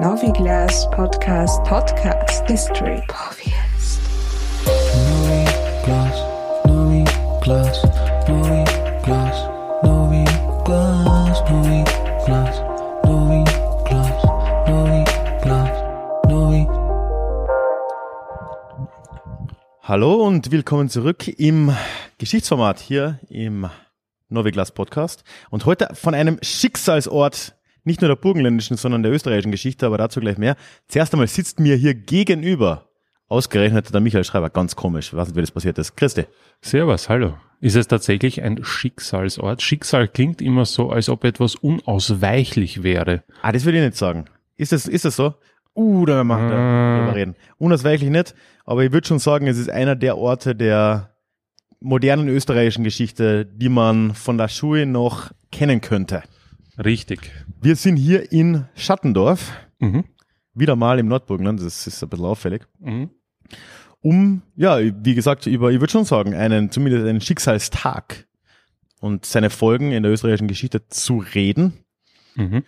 Noviglas Podcast Podcast History Podcast. Novi Glas, Novi Glas, Novi Glas, Novi Glas, Novi Glas, Novi Glas, Novi Glas, Novi. Hallo und willkommen zurück im Geschichtsformat hier im Noviglas Podcast. Und heute von einem Schicksalsort, nicht nur der burgenländischen, sondern der österreichischen Geschichte, aber dazu gleich mehr. Zuerst einmal sitzt mir hier gegenüber ausgerechnet der Michael Schreiber. Ganz komisch. Nicht, wie das passiert ist. Christi. Servus, hallo. Ist es tatsächlich ein Schicksalsort? Schicksal klingt immer so, als ob etwas unausweichlich wäre. Ah, das würde ich nicht sagen. Ist das, ist das so? Uh, da machen wir Ah. drüber reden. Unausweichlich nicht, aber ich würde schon sagen, es ist einer der Orte der modernen österreichischen Geschichte, die man von der Schule noch kennen könnte. Richtig. Wir sind hier in Schattendorf, Mhm. wieder mal im Nordburgenland, das ist ein bisschen auffällig, Mhm. um, ja, wie gesagt, über, ich würde schon sagen, einen, zumindest einen Schicksalstag und seine Folgen in der österreichischen Geschichte zu reden. Mhm.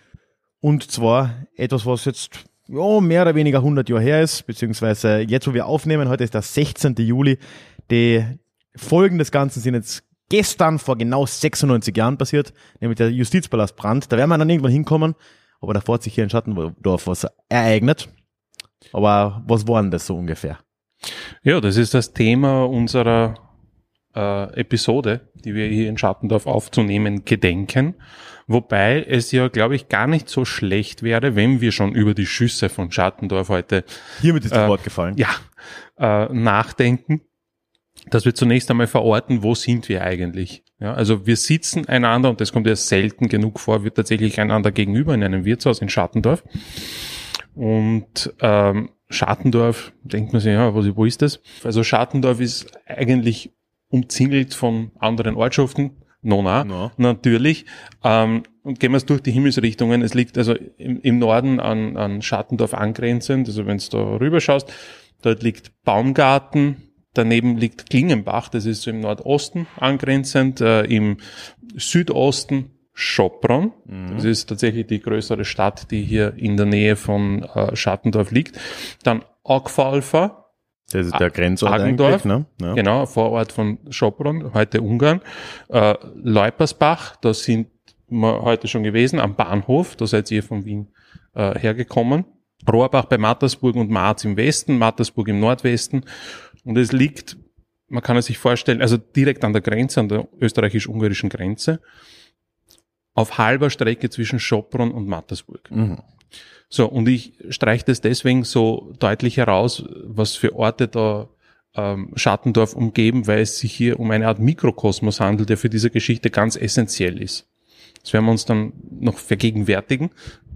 Und zwar etwas, was jetzt ja, mehr oder weniger 100 Jahre her ist, beziehungsweise jetzt, wo wir aufnehmen, heute ist der 16. Juli. Die Folgen des Ganzen sind jetzt gestern vor genau 96 Jahren passiert, nämlich der Justizpalastbrand. Da werden wir dann irgendwann hinkommen, aber davor hat sich hier in Schattendorf was ereignet. Aber was war denn das so ungefähr? Ja, das ist das Thema unserer äh, Episode, die wir hier in Schattendorf aufzunehmen gedenken. Wobei es ja, glaube ich, gar nicht so schlecht wäre, wenn wir schon über die Schüsse von Schattendorf heute Hiermit ist das Äh, Wort gefallen. ja, äh, nachdenken, dass wir zunächst einmal verorten, wo sind wir eigentlich. Ja, also wir sitzen einander, und das kommt ja selten genug vor, wir tatsächlich einander gegenüber in einem Wirtshaus in Schattendorf. Und ähm, Schattendorf, denkt man sich, ja, wo, ist das? Also Schattendorf ist eigentlich umzingelt von anderen Ortschaften. Nona, No. natürlich. Ähm, und gehen wir es durch die Himmelsrichtungen. Es liegt also im, im Norden an, an Schattendorf angrenzend. Also wenn du da rüber schaust, dort liegt Baumgarten, daneben liegt Klingenbach, das ist so im Nordosten angrenzend, äh, im Südosten Schopron. Das ist tatsächlich die größere Stadt, die hier in der Nähe von äh, Schattendorf liegt. Dann Augfalfa, Das ist der Grenzort ne? Ja. Genau, Vorort von Schopron, heute Ungarn. Äh, Leupersbach, da sind wir heute schon gewesen, am Bahnhof, da seid ihr von Wien äh, hergekommen. Rohrbach bei Mattersburg und Marz im Westen, Mattersburg im Nordwesten. Und es liegt, man kann es sich vorstellen, also direkt an der Grenze, an der österreichisch-ungarischen Grenze, auf halber Strecke zwischen Schopron und Mattersburg. Mhm. So, und ich streiche das deswegen so deutlich heraus, was für Orte da ähm, Schattendorf umgeben, weil es sich hier um eine Art Mikrokosmos handelt, der für diese Geschichte ganz essentiell ist. Das werden wir uns dann noch vergegenwärtigen.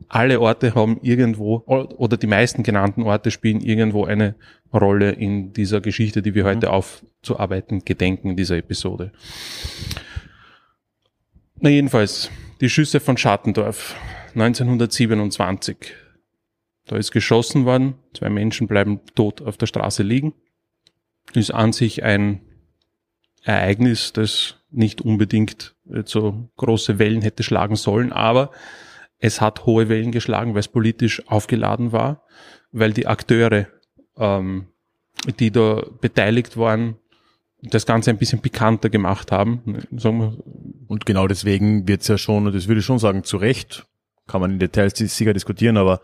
Alle Orte haben irgendwo, oder die meisten genannten Orte spielen irgendwo eine Rolle in dieser Geschichte, die wir heute aufzuarbeiten gedenken in dieser Episode. Na jedenfalls, die Schüsse von Schattendorf 1927. Da ist geschossen worden, zwei Menschen bleiben tot auf der Straße liegen. Ist an sich ein Ereignis, das nicht unbedingt jetzt so große Wellen hätte schlagen sollen, aber es hat hohe Wellen geschlagen, weil es politisch aufgeladen war, weil die Akteure, ähm, die da beteiligt waren, das Ganze ein bisschen pikanter gemacht haben. Und genau deswegen wird's ja schon, und das würde ich schon sagen, zu Recht, kann man in Details sicher diskutieren, aber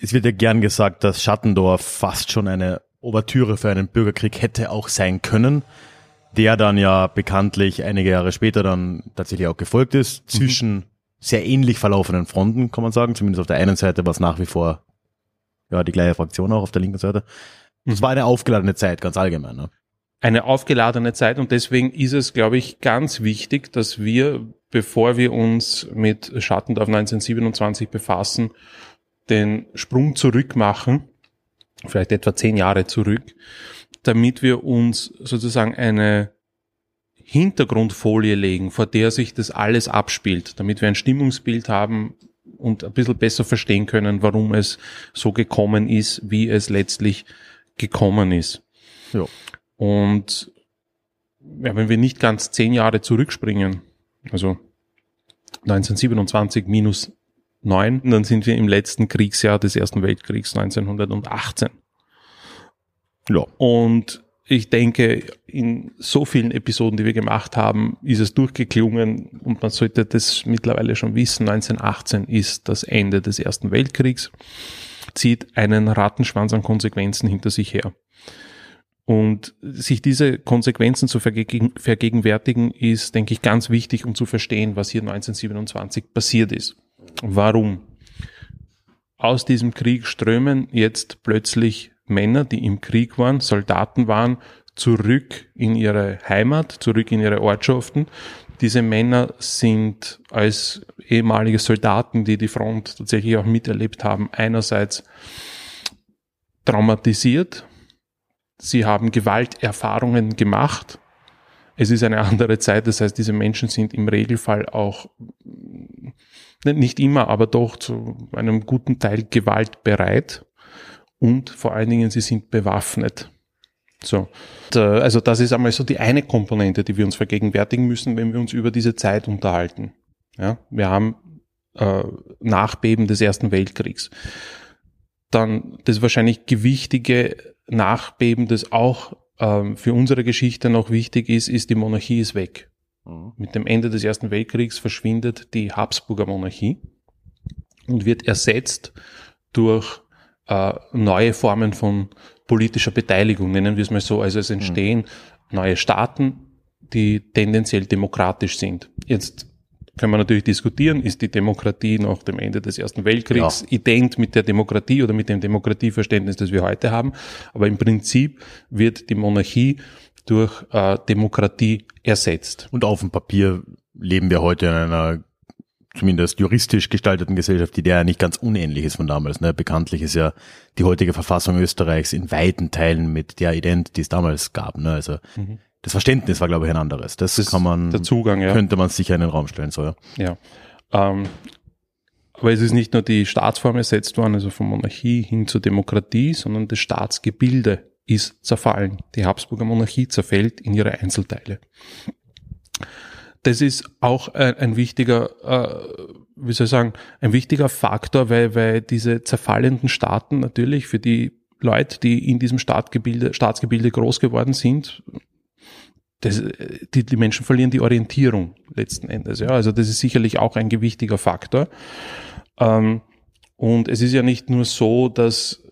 es wird ja gern gesagt, dass Schattendorf fast schon eine Ouvertüre für einen Bürgerkrieg hätte auch sein können, der dann ja bekanntlich einige Jahre später dann tatsächlich auch gefolgt ist, zwischen sehr ähnlich verlaufenden Fronten, kann man sagen. Zumindest auf der einen Seite war es nach wie vor ja die gleiche Fraktion auch auf der linken Seite. Es war eine aufgeladene Zeit, ganz allgemein. Ne? eine aufgeladene Zeit und deswegen ist es, glaube ich, ganz wichtig, dass wir, bevor wir uns mit Schattendorf 1927 befassen, den Sprung zurück machen, vielleicht etwa zehn Jahre zurück, damit wir uns sozusagen eine Hintergrundfolie legen, vor der sich das alles abspielt, damit wir ein Stimmungsbild haben und ein bisschen besser verstehen können, warum es so gekommen ist, wie es letztlich gekommen ist. Ja. Und ja, wenn wir nicht ganz zehn Jahre zurückspringen, also 1927 minus 1909, dann sind wir im letzten Kriegsjahr des Ersten Weltkriegs 1918. Ja. Und ich denke, in so vielen Episoden, die wir gemacht haben, ist es durchgeklungen und man sollte das mittlerweile schon wissen. 1918 ist das Ende des Ersten Weltkriegs, zieht einen Rattenschwanz an Konsequenzen hinter sich her. Und sich diese Konsequenzen zu vergegen vergegenwärtigen, ist, denke ich, ganz wichtig, um zu verstehen, was hier 1927 passiert ist. Warum? Aus diesem Krieg strömen jetzt plötzlich Männer, die im Krieg waren, Soldaten waren, zurück in ihre Heimat, zurück in ihre Ortschaften. Diese Männer sind als ehemalige Soldaten, die die Front tatsächlich auch miterlebt haben, einerseits traumatisiert. Sie haben Gewalterfahrungen gemacht. Es ist eine andere Zeit, das heißt, diese Menschen sind im Regelfall auch nicht immer, aber doch zu einem guten Teil gewaltbereit und vor allen Dingen sie sind bewaffnet. So, also das ist einmal so die eine Komponente, die wir uns vergegenwärtigen müssen, wenn wir uns über diese Zeit unterhalten. Ja, wir haben äh, Nachbeben des Ersten Weltkriegs. Dann das wahrscheinlich gewichtige Nachbeben, das auch ähm, für unsere Geschichte noch wichtig ist, ist die Monarchie ist weg. Mhm. Mit dem Ende des Ersten Weltkriegs verschwindet die Habsburger Monarchie und wird ersetzt durch äh, neue Formen von politischer Beteiligung, nennen wir es mal so. Also es entstehen mhm. neue Staaten, die tendenziell demokratisch sind. Jetzt können wir natürlich diskutieren, ist die Demokratie nach dem Ende des Ersten Weltkriegs ja. ident mit der Demokratie oder mit dem Demokratieverständnis, das wir heute haben. Aber im Prinzip wird die Monarchie durch äh, Demokratie ersetzt. Und auf dem Papier leben wir heute in einer zumindest juristisch gestalteten Gesellschaft, die der ja nicht ganz unähnlich ist von damals. Ne? Bekanntlich ist ja die heutige Verfassung Österreichs in weiten Teilen mit der Ident, die es damals gab. Ne? Also mhm. das Verständnis war, glaube ich, ein anderes. Das, das kann man, der Zugang, ja. könnte man sicher in den Raum stellen. So, ja. ja. Ähm, aber es ist nicht nur die Staatsform ersetzt worden, also von Monarchie hin zur Demokratie, sondern das Staatsgebilde ist zerfallen. Die Habsburger Monarchie zerfällt in ihre Einzelteile das ist auch ein, ein wichtiger, äh, wie soll ich sagen, ein wichtiger Faktor, weil, weil diese zerfallenden Staaten natürlich für die Leute, die in diesem Staatsgebilde, Staatsgebilde groß geworden sind, das, die, die Menschen verlieren die Orientierung letzten Endes. Ja, also das ist sicherlich auch ein gewichtiger Faktor. Ähm, und es ist ja nicht nur so, dass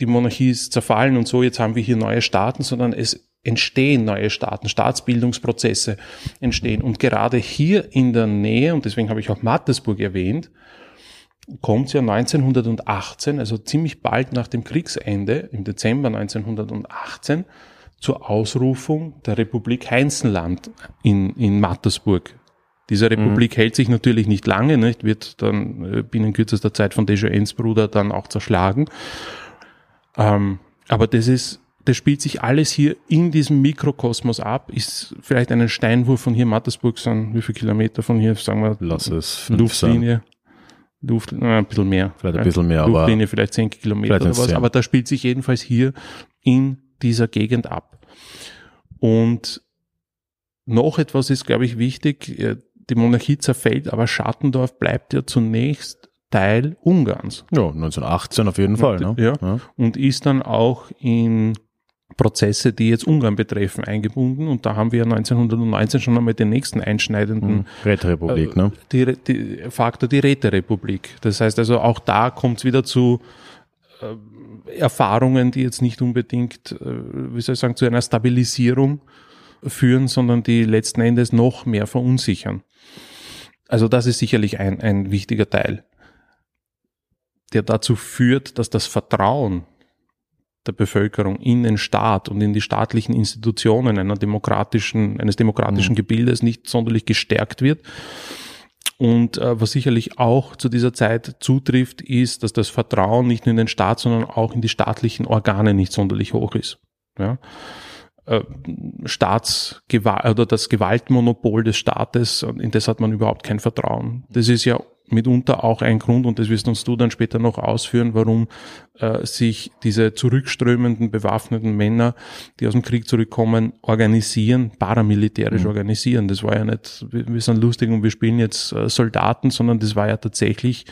die Monarchie ist zerfallen und so, jetzt haben wir hier neue Staaten, sondern es entstehen neue Staaten, Staatsbildungsprozesse entstehen. Und gerade hier in der Nähe, und deswegen habe ich auch Mattersburg erwähnt, kommt es ja 1918, also ziemlich bald nach dem Kriegsende, im Dezember 1918, zur Ausrufung der Republik Heinzenland in, in Mattersburg. Diese Republik mhm. hält sich natürlich nicht lange, nicht? wird dann äh, binnen kürzester Zeit von Desjardins Bruder dann auch zerschlagen. Ähm, aber das ist das spielt sich alles hier in diesem Mikrokosmos ab, ist vielleicht einen Steinwurf von hier Mattersburg, sind wie viele Kilometer von hier, sagen wir, Lass es Luftlinie. Luft, äh, ein bisschen mehr. Vielleicht ein bisschen mehr, Luftlinie aber vielleicht zehn Kilometer oder was, 10. aber da spielt sich jedenfalls hier in dieser Gegend ab. Und noch etwas ist, glaube ich, wichtig. Die Monarchie zerfällt, aber Schattendorf bleibt ja zunächst Teil Ungarns. Ja, 1918 auf jeden Fall. Ne? Ja. ja. Und ist dann auch in Prozesse, die jetzt Ungarn betreffen, eingebunden. Und da haben wir 1919 schon einmal den nächsten einschneidenden mhm. Räterepublik, äh, ne? Die, die Faktor die Räterepublik. Das heißt also, auch da kommt es wieder zu äh, Erfahrungen, die jetzt nicht unbedingt, äh, wie soll ich sagen, zu einer Stabilisierung führen, sondern die letzten Endes noch mehr verunsichern. Also das ist sicherlich ein, ein wichtiger Teil, der dazu führt, dass das Vertrauen der Bevölkerung in den Staat und in die staatlichen Institutionen einer demokratischen, eines demokratischen mhm. Gebildes nicht sonderlich gestärkt wird. Und äh, was sicherlich auch zu dieser Zeit zutrifft, ist, dass das Vertrauen nicht nur in den Staat, sondern auch in die staatlichen Organe nicht sonderlich hoch ist. Ja? Äh, Staatsgewalt oder das Gewaltmonopol des Staates, in das hat man überhaupt kein Vertrauen. Das ist ja mitunter auch ein Grund, und das wirst uns du dann später noch ausführen, warum äh, sich diese zurückströmenden bewaffneten Männer, die aus dem Krieg zurückkommen, organisieren, paramilitärisch Mhm. organisieren. Das war ja nicht, wir sind lustig und wir spielen jetzt äh, Soldaten, sondern das war ja tatsächlich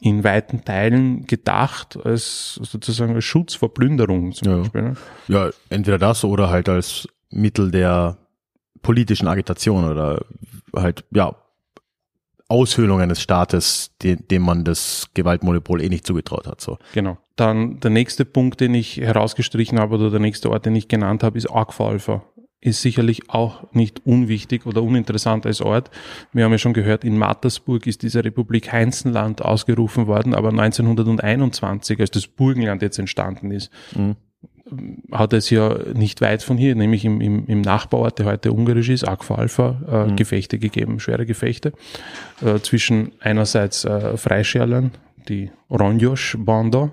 in weiten Teilen gedacht als sozusagen als Schutz vor Plünderung zum Ja. Beispiel. Ne? Ja, entweder das oder halt als Mittel der politischen Agitation oder halt, ja, Aushöhlung eines Staates, de dem man das Gewaltmonopol eh nicht zugetraut hat. So. Genau. Dann der nächste Punkt, den ich herausgestrichen habe oder der nächste Ort, den ich genannt habe, ist Arkpfalfer. Ist sicherlich auch nicht unwichtig oder uninteressant als Ort. Wir haben ja schon gehört, in Mattersburg ist diese Republik Heinzenland ausgerufen worden, aber 1921, als das Burgenland jetzt entstanden ist, Mhm. Hat es ja nicht weit von hier, nämlich im, im, im Nachbarort, der heute ungarisch ist, Arkpfalfer, äh, Gefechte gegeben, schwere Gefechte äh, zwischen einerseits äh, Freischärlern, die Ronjosch-Banda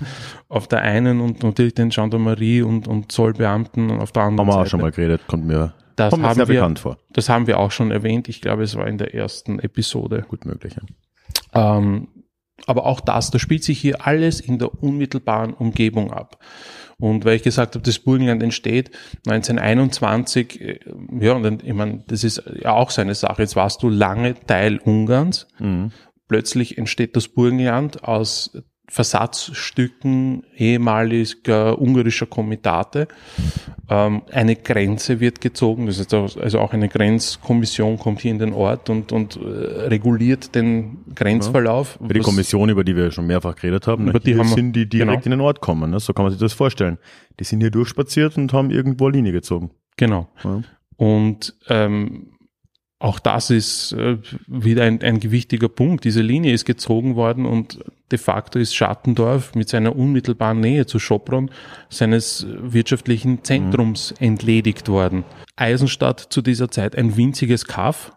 auf der einen und natürlich den Gendarmerie und, und Zollbeamten auf der anderen Haben wir auch Seite. schon mal geredet, kommt mir, Das kommt mir haben sehr wir- bekannt vor. Das haben wir auch schon erwähnt. Ich glaube, es war in der ersten Episode. Gut möglich. Ja. Ähm, aber auch das, da spielt sich hier alles in der unmittelbaren Umgebung ab. Und weil ich gesagt habe, das Burgenland entsteht 1921, äh, ja, und dann, ich meine, das ist ja auch seine Sache. Jetzt warst du lange Teil Ungarns. Mhm. Plötzlich entsteht das Burgenland aus Versatzstücken ehemaliger ungarischer Komitate. Ähm, eine Grenze wird gezogen, das ist auch- also auch eine Grenzkommission kommt hier in den Ort und, und äh, reguliert den Grenzverlauf. Für die Was- Kommission, über die wir schon mehrfach geredet haben, Über ne, die haben wir- sind die direkt genau. in den Ort kommen. Ne? So kann man sich das vorstellen. Die sind hier durchspaziert und haben irgendwo eine Linie gezogen. Genau. Ja. Und ähm, auch das ist äh, wieder ein, ein gewichtiger Punkt. Diese Linie ist gezogen worden und de facto ist Schattendorf mit seiner unmittelbaren Nähe zu Schopron seines wirtschaftlichen Zentrums entledigt worden. Eisenstadt zu dieser Zeit ein winziges Kaff,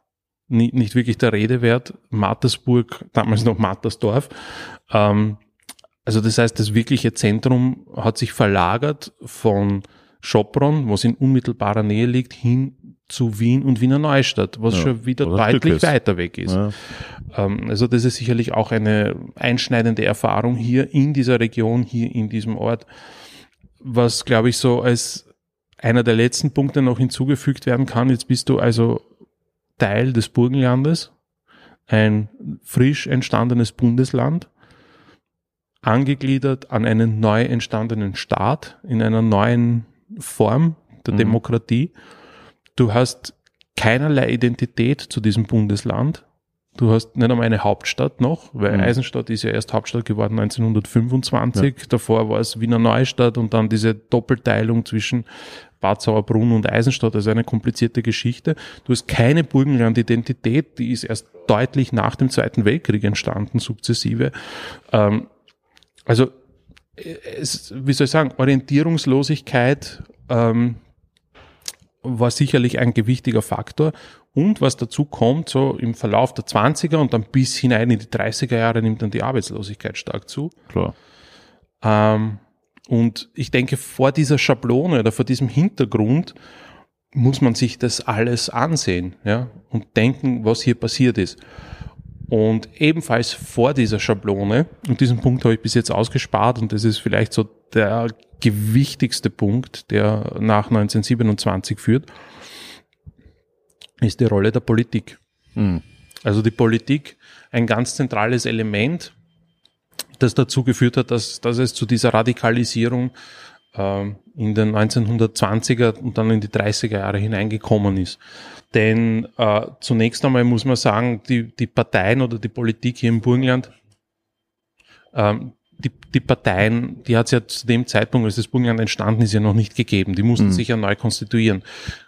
nie, nicht wirklich der Rede wert. Mattersburg, damals noch Mattersdorf. Ähm, also das heißt, das wirkliche Zentrum hat sich verlagert von Schopron, was in unmittelbarer Nähe liegt, hin zu Wien und Wiener Neustadt, was Ja, schon wieder deutlich weiter weg ist. Ja. Ähm, also das ist sicherlich auch eine einschneidende Erfahrung hier in dieser Region, hier in diesem Ort, was glaube ich so als einer der letzten Punkte noch hinzugefügt werden kann. Jetzt bist du also Teil des Burgenlandes, ein frisch entstandenes Bundesland, angegliedert an einen neu entstandenen Staat in einer neuen Form der Mhm. Demokratie. Du hast keinerlei Identität zu diesem Bundesland. Du hast nicht einmal eine Hauptstadt noch, weil Mhm. Eisenstadt ist ja erst Hauptstadt geworden 1925. Davor war es Wiener Neustadt und dann diese Doppelteilung zwischen Bad Sauerbrunn und Eisenstadt, also eine komplizierte Geschichte. Du hast keine Burgenland-Identität, die ist erst deutlich nach dem Zweiten Weltkrieg entstanden, sukzessive. Ähm, also, äh, es, wie soll ich sagen, Orientierungslosigkeit ähm, war sicherlich ein gewichtiger Faktor. Und was dazu kommt, so im Verlauf der 20er und dann bis hinein in die 30er Jahre nimmt dann die Arbeitslosigkeit stark zu. Klar. Ähm, und ich denke, vor dieser Schablone oder vor diesem Hintergrund muss man sich das alles ansehen ja, und denken, was hier passiert ist. Und ebenfalls vor dieser Schablone, und diesen Punkt habe ich bis jetzt ausgespart, und das ist vielleicht so der gewichtigste Punkt, der nach 1927 führt, ist die Rolle der Politik. Mhm. Also die Politik, ein ganz zentrales Element, das dazu geführt hat, dass, dass es zu dieser Radikalisierung ähm, in den 1920er und dann in die 30er Jahre hineingekommen ist. Denn äh, zunächst einmal muss man sagen, die, die Parteien oder die Politik hier im Burgenland, ähm, die, die Parteien, die hat es ja zu dem Zeitpunkt, als das Burgenland entstanden ist, ja noch nicht gegeben. Die mussten Mhm. sich ja neu konstituieren.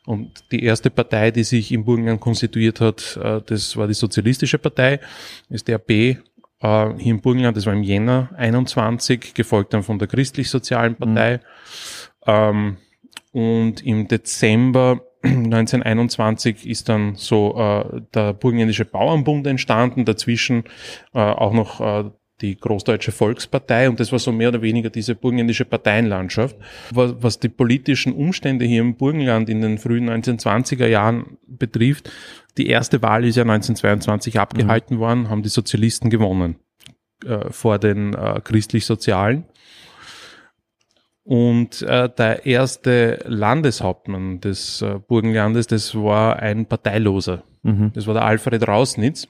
Und die erste Partei, die sich im Burgenland konstituiert hat, äh, das war die Sozialistische Partei, ist der B äh, hier im Burgenland, das war im Jänner 21, gefolgt dann von der Christlich-Sozialen Partei. Ähm, und im Dezember 1921 ist dann so äh, der Burgenländische Bauernbund entstanden, dazwischen äh, auch noch äh, die Großdeutsche Volkspartei und das war so mehr oder weniger diese burgenländische Parteienlandschaft. Was, was die politischen Umstände hier im Burgenland in den frühen 1920er Jahren betrifft. Die erste Wahl ist ja 1922 abgehalten worden, haben die Sozialisten gewonnen äh, vor den äh, christlich-sozialen. Und äh, der erste Landeshauptmann des äh, Burgenlandes, das war ein Parteiloser. Mhm. Das war der Alfred Rausnitz.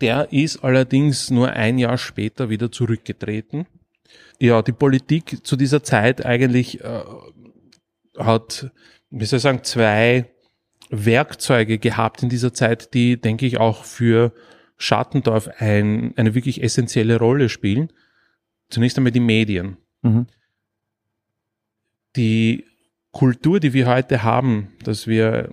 Der ist allerdings nur ein Jahr später wieder zurückgetreten. Ja, die Politik zu dieser Zeit eigentlich äh, hat, wie soll ich sagen, zwei Werkzeuge gehabt in dieser Zeit, die, denke ich, auch für Schattendorf ein, eine wirklich essentielle Rolle spielen. Zunächst einmal die Medien. Mhm. Die Kultur, die wir heute haben, dass wir,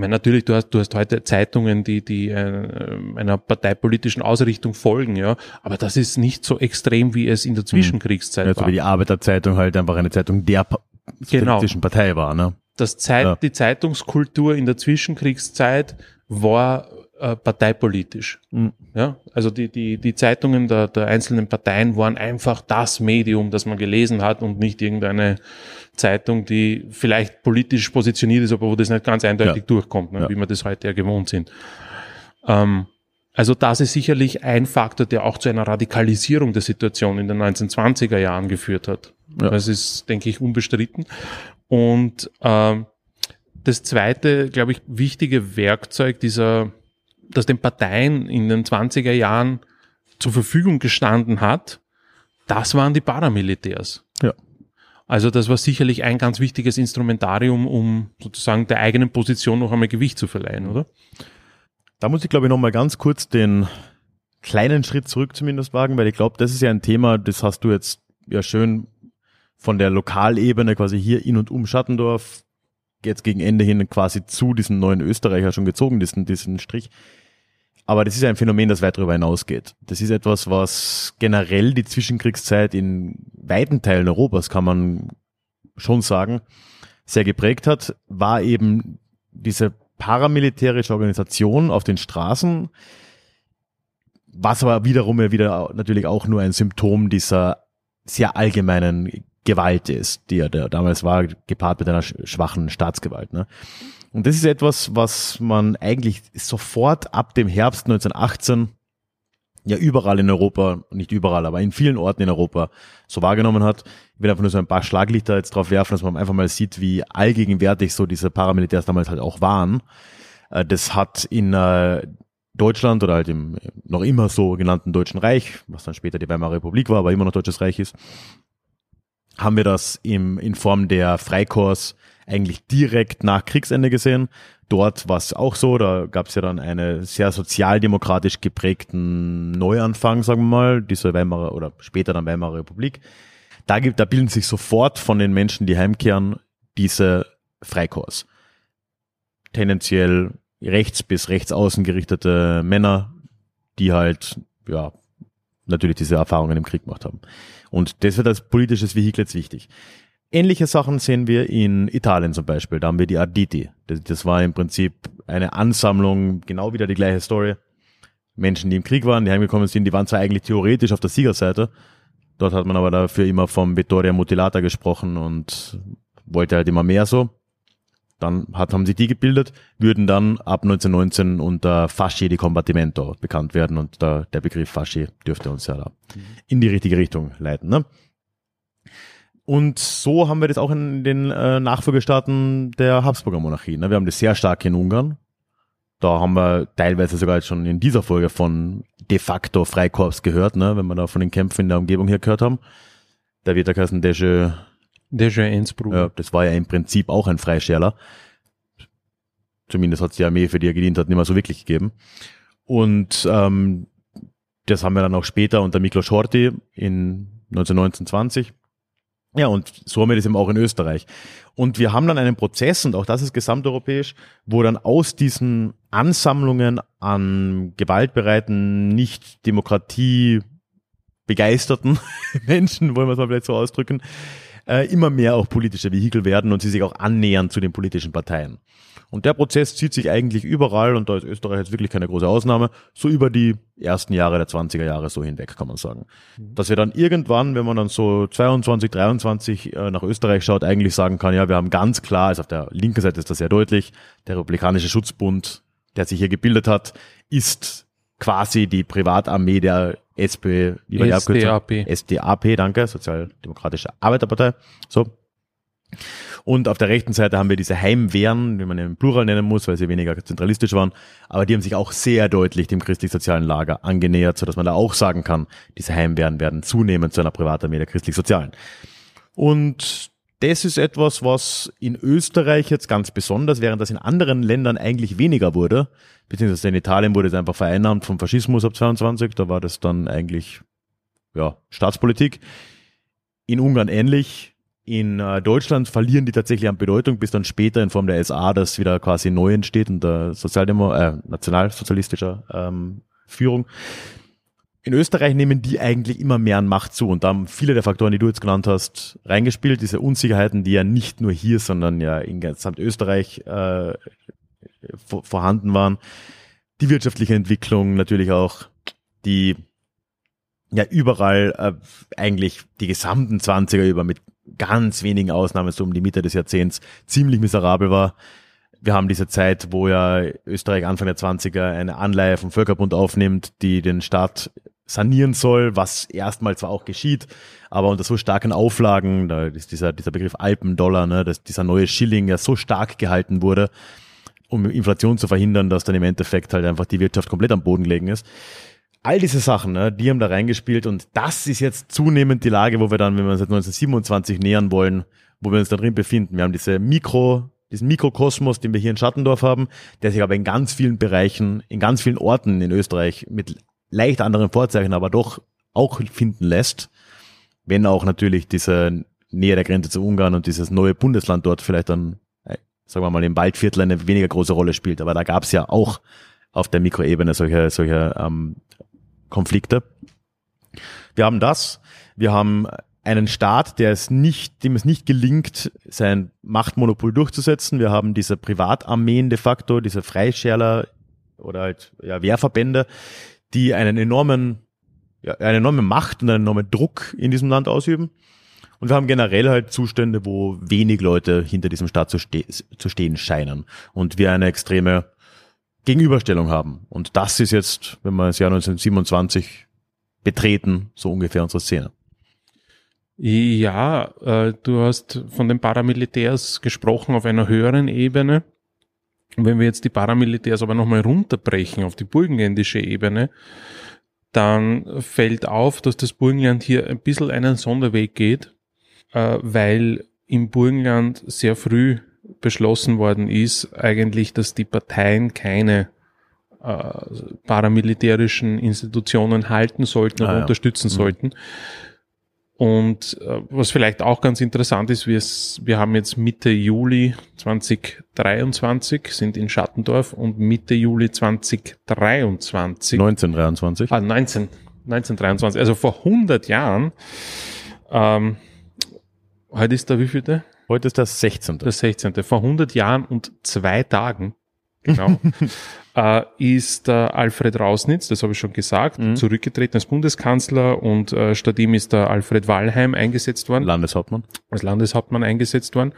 meine, natürlich, du hast, du hast heute Zeitungen, die, die äh, einer parteipolitischen Ausrichtung folgen, ja, aber das ist nicht so extrem, wie es in der Zwischenkriegszeit Ja, so war. wie die Arbeiterzeitung halt einfach eine Zeitung der Genau. politischen Partei war, ne? das Zeit, Ja. die Zeitungskultur in der Zwischenkriegszeit war äh, parteipolitisch. Mhm. Ja, also die, die, die Zeitungen der, der einzelnen Parteien waren einfach das Medium, das man gelesen hat und nicht irgendeine Zeitung, die vielleicht politisch positioniert ist, aber wo das nicht ganz eindeutig Ja. durchkommt, ne, Ja. wie wir das heute ja gewohnt sind. Ähm, also das ist sicherlich ein Faktor, der auch zu einer Radikalisierung der Situation in den 1920er Jahren geführt hat. Ja. Das ist, denke ich, unbestritten. Und ähm, das zweite, glaube ich, wichtige Werkzeug dieser, das den Parteien in den 20er Jahren zur Verfügung gestanden hat, das waren die Paramilitärs. Ja. Also das war sicherlich ein ganz wichtiges Instrumentarium, um sozusagen der eigenen Position noch einmal Gewicht zu verleihen, oder? Da muss ich, glaube ich, noch mal ganz kurz den kleinen Schritt zurück zumindest wagen, weil ich glaube, das ist ja ein Thema, das hast du jetzt ja schön von der Lokalebene quasi hier in und um Schattendorf jetzt gegen Ende hin quasi zu diesem neuen Österreicher schon gezogen, diesen, diesen Strich. Aber das ist ein Phänomen, das weit darüber hinausgeht. Das ist etwas, was generell die Zwischenkriegszeit in weiten Teilen Europas, kann man schon sagen, sehr geprägt hat, war eben diese paramilitärische Organisation auf den Straßen, was aber wiederum ja wieder natürlich auch nur ein Symptom dieser sehr allgemeinen Gewalt ist, die ja da damals war, gepaart mit einer sch- schwachen Staatsgewalt. Ne? Und das ist etwas, was man eigentlich sofort ab dem Herbst 1918 ja überall in Europa, nicht überall, aber in vielen Orten in Europa so wahrgenommen hat. Ich will einfach nur so ein paar Schlaglichter jetzt drauf werfen, dass man einfach mal sieht, wie allgegenwärtig so diese Paramilitärs damals halt auch waren. Äh, Das hat in äh, Deutschland oder halt im noch immer so genannten Deutschen Reich, was dann später die Weimarer Republik war, aber immer noch Deutsches Reich ist, haben wir das im, in Form der Freikorps eigentlich direkt nach Kriegsende gesehen. Dort war es auch so, da gab es ja dann einen sehr sozialdemokratisch geprägten Neuanfang, sagen wir mal, diese Weimarer oder später dann Weimarer Republik. Da, gibt, da bilden sich sofort von den Menschen, die heimkehren, diese Freikorps. Tendenziell rechts bis rechts außen gerichtete Männer, die halt, ja, natürlich diese Erfahrungen im Krieg gemacht haben. Und das wird als politisches Vehikel jetzt wichtig. Ähnliche Sachen sehen wir in Italien zum Beispiel. Da haben wir die Arditi. Das, das war im Prinzip eine Ansammlung, genau wieder die gleiche Story. Menschen, die im Krieg waren, die heimgekommen sind, die waren zwar eigentlich theoretisch auf der Siegerseite. Dort hat man aber dafür immer vom Vittoria Mutilata gesprochen und wollte halt immer mehr so. Dann hat, haben sie die gebildet, würden dann ab 1919 unter Fasci di Combattimento bekannt werden und da, der Begriff Fasci dürfte uns ja da in die richtige Richtung leiten. Ne? Und so haben wir das auch in den äh, Nachfolgestaaten der Habsburger Monarchie. Ne? Wir haben das sehr stark in Ungarn. Da haben wir teilweise sogar jetzt schon in dieser Folge von de facto Freikorps gehört, ne? wenn wir da von den Kämpfen in der Umgebung hier gehört haben. Da wird der Kassen Deja Innsbruck. ja, das war ja im Prinzip auch ein Freischärler. Zumindest hat es die Armee, für die er gedient hat, nicht mehr so wirklich gegeben. Und ähm, das haben wir dann auch später unter Miklos Horthy in 1919, 20. Ja, und so haben wir das eben auch in Österreich. Und wir haben dann einen Prozess, und auch das ist gesamteuropäisch, wo dann aus diesen Ansammlungen an gewaltbereiten, nicht Demokratie begeisterten Menschen, wollen wir es mal vielleicht so ausdrücken, äh, immer mehr auch politische Vehikel werden und sie sich auch annähern zu den politischen Parteien. Und der Prozess zieht sich eigentlich überall, und da ist Österreich jetzt wirklich keine große Ausnahme, so über die ersten Jahre der 20er Jahre so hinweg, kann man sagen. Dass wir dann irgendwann, wenn man dann so 22, 23 äh, nach Österreich schaut, eigentlich sagen kann, ja, wir haben ganz klar, also auf der linken Seite ist das sehr deutlich, der Republikanische Schutzbund, der sich hier gebildet hat, ist quasi die Privatarmee der SP, wie war die? SDAP. SDAP, danke, Sozialdemokratische Arbeiterpartei. So. Und auf der rechten Seite haben wir diese Heimwehren, wie man im Plural nennen muss, weil sie weniger zentralistisch waren. Aber die haben sich auch sehr deutlich dem christlich-sozialen Lager angenähert, sodass man da auch sagen kann, diese Heimwehren werden zunehmend zu einer Privatarmee der christlich-sozialen. Und das ist etwas, was in Österreich jetzt ganz besonders, während das in anderen Ländern eigentlich weniger wurde, beziehungsweise in Italien wurde es einfach vereinnahmt vom Faschismus ab 22, da war das dann eigentlich ja, Staatspolitik. In Ungarn ähnlich. In äh, Deutschland verlieren die tatsächlich an Bedeutung, bis dann später in Form der SA das wieder quasi neu entsteht unter Sozialdemo äh, nationalsozialistischer ähm, Führung. In Österreich nehmen die eigentlich immer mehr an Macht zu und da haben viele der Faktoren, die du jetzt genannt hast, reingespielt. Diese Unsicherheiten, die ja nicht nur hier, sondern ja in gesamt Österreich äh, vor, vorhanden waren. Die wirtschaftliche Entwicklung natürlich auch, die ja überall äh, eigentlich die gesamten 20er über mit ganz wenigen Ausnahmen so um die Mitte des Jahrzehnts ziemlich miserabel war. Wir haben diese Zeit, wo ja Österreich Anfang der 20er eine Anleihe vom Völkerbund aufnimmt, die den Staat sanieren soll, was erstmal zwar auch geschieht, aber unter so starken Auflagen, da ist dieser, dieser Begriff Alpendollar, ne, dass dieser neue Schilling ja so stark gehalten wurde, um Inflation zu verhindern, dass dann im Endeffekt halt einfach die Wirtschaft komplett am Boden gelegen ist. All diese Sachen, ne, die haben da reingespielt und das ist jetzt zunehmend die Lage, wo wir dann, wenn wir uns jetzt 1927 nähern wollen, wo wir uns da drin befinden. Wir haben diese Mikro, diesen Mikrokosmos, den wir hier in Schattendorf haben, der sich aber in ganz vielen Bereichen, in ganz vielen Orten in Österreich mit leicht anderen Vorzeichen, aber doch auch finden lässt. Wenn auch natürlich diese Nähe der Grenze zu Ungarn und dieses neue Bundesland dort vielleicht dann, äh, sagen wir mal, im Waldviertel eine weniger große Rolle spielt. Aber da gab es ja auch auf der Mikroebene solche, solche ähm, Konflikte. Wir haben das. Wir haben einen Staat, der es nicht, dem es nicht gelingt, sein Machtmonopol durchzusetzen. Wir haben diese Privatarmeen de facto, diese Freischärler oder halt ja, Wehrverbände, die einen enormen, ja, eine enorme Macht und einen enormen Druck in diesem Land ausüben. Und wir haben generell halt Zustände, wo wenig Leute hinter diesem Staat zu, ste zu stehen scheinen und wir eine extreme Gegenüberstellung haben. Und das ist jetzt, wenn wir das Jahr 1927 betreten, so ungefähr unsere Szene. Ja, äh, du hast von den Paramilitärs gesprochen auf einer höheren Ebene. Und wenn wir jetzt die Paramilitärs aber nochmal runterbrechen auf die burgenländische Ebene, dann fällt auf, dass das Burgenland hier ein bisschen einen Sonderweg geht, äh, weil im Burgenland sehr früh beschlossen worden ist, eigentlich, dass die Parteien keine äh, paramilitärischen Institutionen halten sollten oder Ah, ja. unterstützen Mhm. sollten. Und äh, was vielleicht auch ganz interessant ist, wir, wir haben jetzt Mitte Juli 2023, sind in Schattendorf und Mitte Juli 2023 1923. Ah, 19, 1923, also vor 100 Jahren. Ähm, heute ist der wievielte? Heute ist das 16. Der 16. Vor 100 Jahren und zwei Tagen, genau, äh, ist der Alfred Rausnitz, das habe ich schon gesagt, Mhm. zurückgetreten als Bundeskanzler und äh, statt ihm ist der Alfred Wallheim eingesetzt worden Landeshauptmann. als Landeshauptmann eingesetzt worden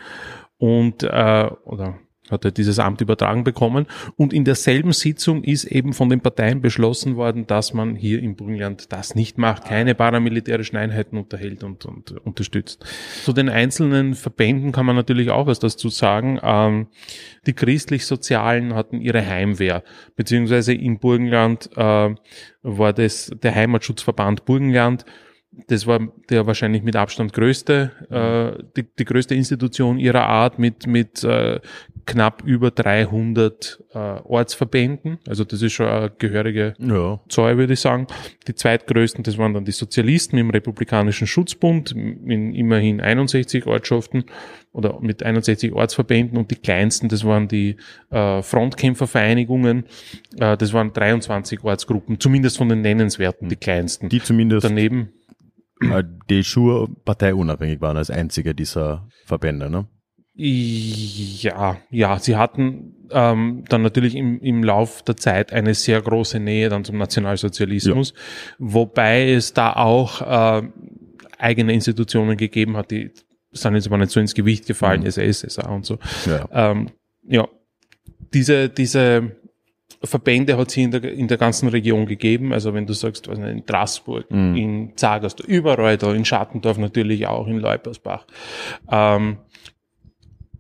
und äh, oder hat er dieses Amt übertragen bekommen. Und in derselben Sitzung ist eben von den Parteien beschlossen worden, dass man hier im Burgenland das nicht macht, keine paramilitärischen Einheiten unterhält und, und unterstützt. Zu den einzelnen Verbänden kann man natürlich auch was dazu sagen. Ähm, die christlich-sozialen hatten ihre Heimwehr, beziehungsweise im Burgenland äh, war das der Heimatschutzverband Burgenland, das war der wahrscheinlich mit Abstand größte, äh, die, die größte Institution ihrer Art mit, mit äh, knapp über 300 äh, Ortsverbänden. Also das ist schon eine gehörige Ja. Zahl, würde ich sagen. Die zweitgrößten, das waren dann die Sozialisten im Republikanischen Schutzbund in immerhin 61 Ortschaften oder mit 61 Ortsverbänden und die kleinsten, das waren die äh, Frontkämpfervereinigungen, äh, das waren 23 Ortsgruppen, zumindest von den nennenswerten, die kleinsten. Die zumindest Daneben die Schur parteiunabhängig waren als einziger dieser Verbände, ne? Ja, ja, sie hatten ähm, dann natürlich im, im Lauf der Zeit eine sehr große Nähe dann zum Nationalsozialismus, wobei es da auch äh, eigene Institutionen gegeben hat, die sind jetzt aber nicht so ins Gewicht gefallen, Mhm. SS, SA und so. Ja. Ähm, ja, diese, diese Verbände hat es hier in der, in der ganzen Region gegeben. Also wenn du sagst, was in Straßburg, Mhm. in Zagast, überall da, in Schattendorf natürlich auch, in Leupersbach. Ähm,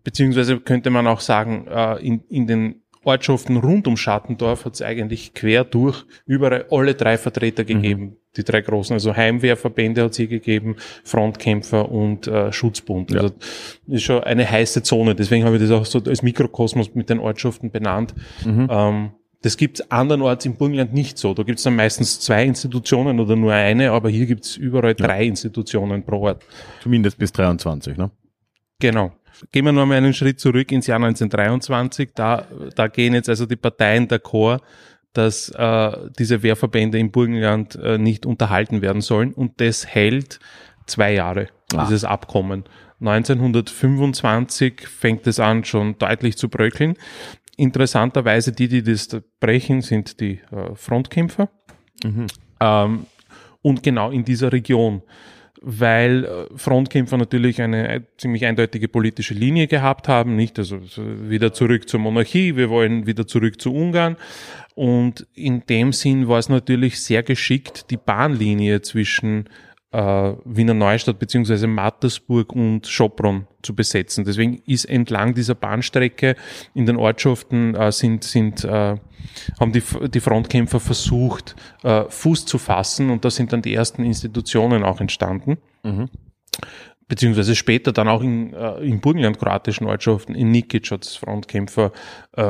beziehungsweise könnte man auch sagen, äh, in, in den Ortschaften rund um Schattendorf hat es eigentlich quer durch überall alle drei Vertreter gegeben. Die drei großen, also Heimwehrverbände hat es hier gegeben, Frontkämpfer und äh, Schutzbund. Ja. Also das ist schon eine heiße Zone. Deswegen habe ich das auch so als Mikrokosmos mit den Ortschaften benannt. Ähm, das gibt's andernorts im Burgenland nicht so. Da gibt's dann meistens zwei Institutionen oder nur eine, aber hier gibt's überall drei Institutionen pro Ort. Zumindest bis 23, ne? Genau. Gehen wir noch mal einen Schritt zurück ins Jahr 1923. Da, da gehen jetzt also die Parteien d'accord, dass äh, diese Wehrverbände im Burgenland äh, nicht unterhalten werden sollen. Und das hält zwei Jahre, Ah. dieses Abkommen. 1925 fängt es an, schon deutlich zu bröckeln. Interessanterweise, die, die das da brechen, sind die äh, Frontkämpfer. Ähm, und genau in dieser Region. Weil äh, Frontkämpfer natürlich eine äh, ziemlich eindeutige politische Linie gehabt haben, nicht? Also so wieder zurück zur Monarchie, wir wollen wieder zurück zu Ungarn. Und in dem Sinn war es natürlich sehr geschickt, die Bahnlinie zwischen äh, Wiener Neustadt beziehungsweise Mattersburg und Schopron zu besetzen. Deswegen ist entlang dieser Bahnstrecke in den Ortschaften äh, sind, sind äh, haben die, die Frontkämpfer versucht, äh, Fuß zu fassen und da sind dann die ersten Institutionen auch entstanden. Beziehungsweise später dann auch in, äh, in Burgenland-kroatischen Ortschaften, in Nikic hat es Frontkämpfer, äh,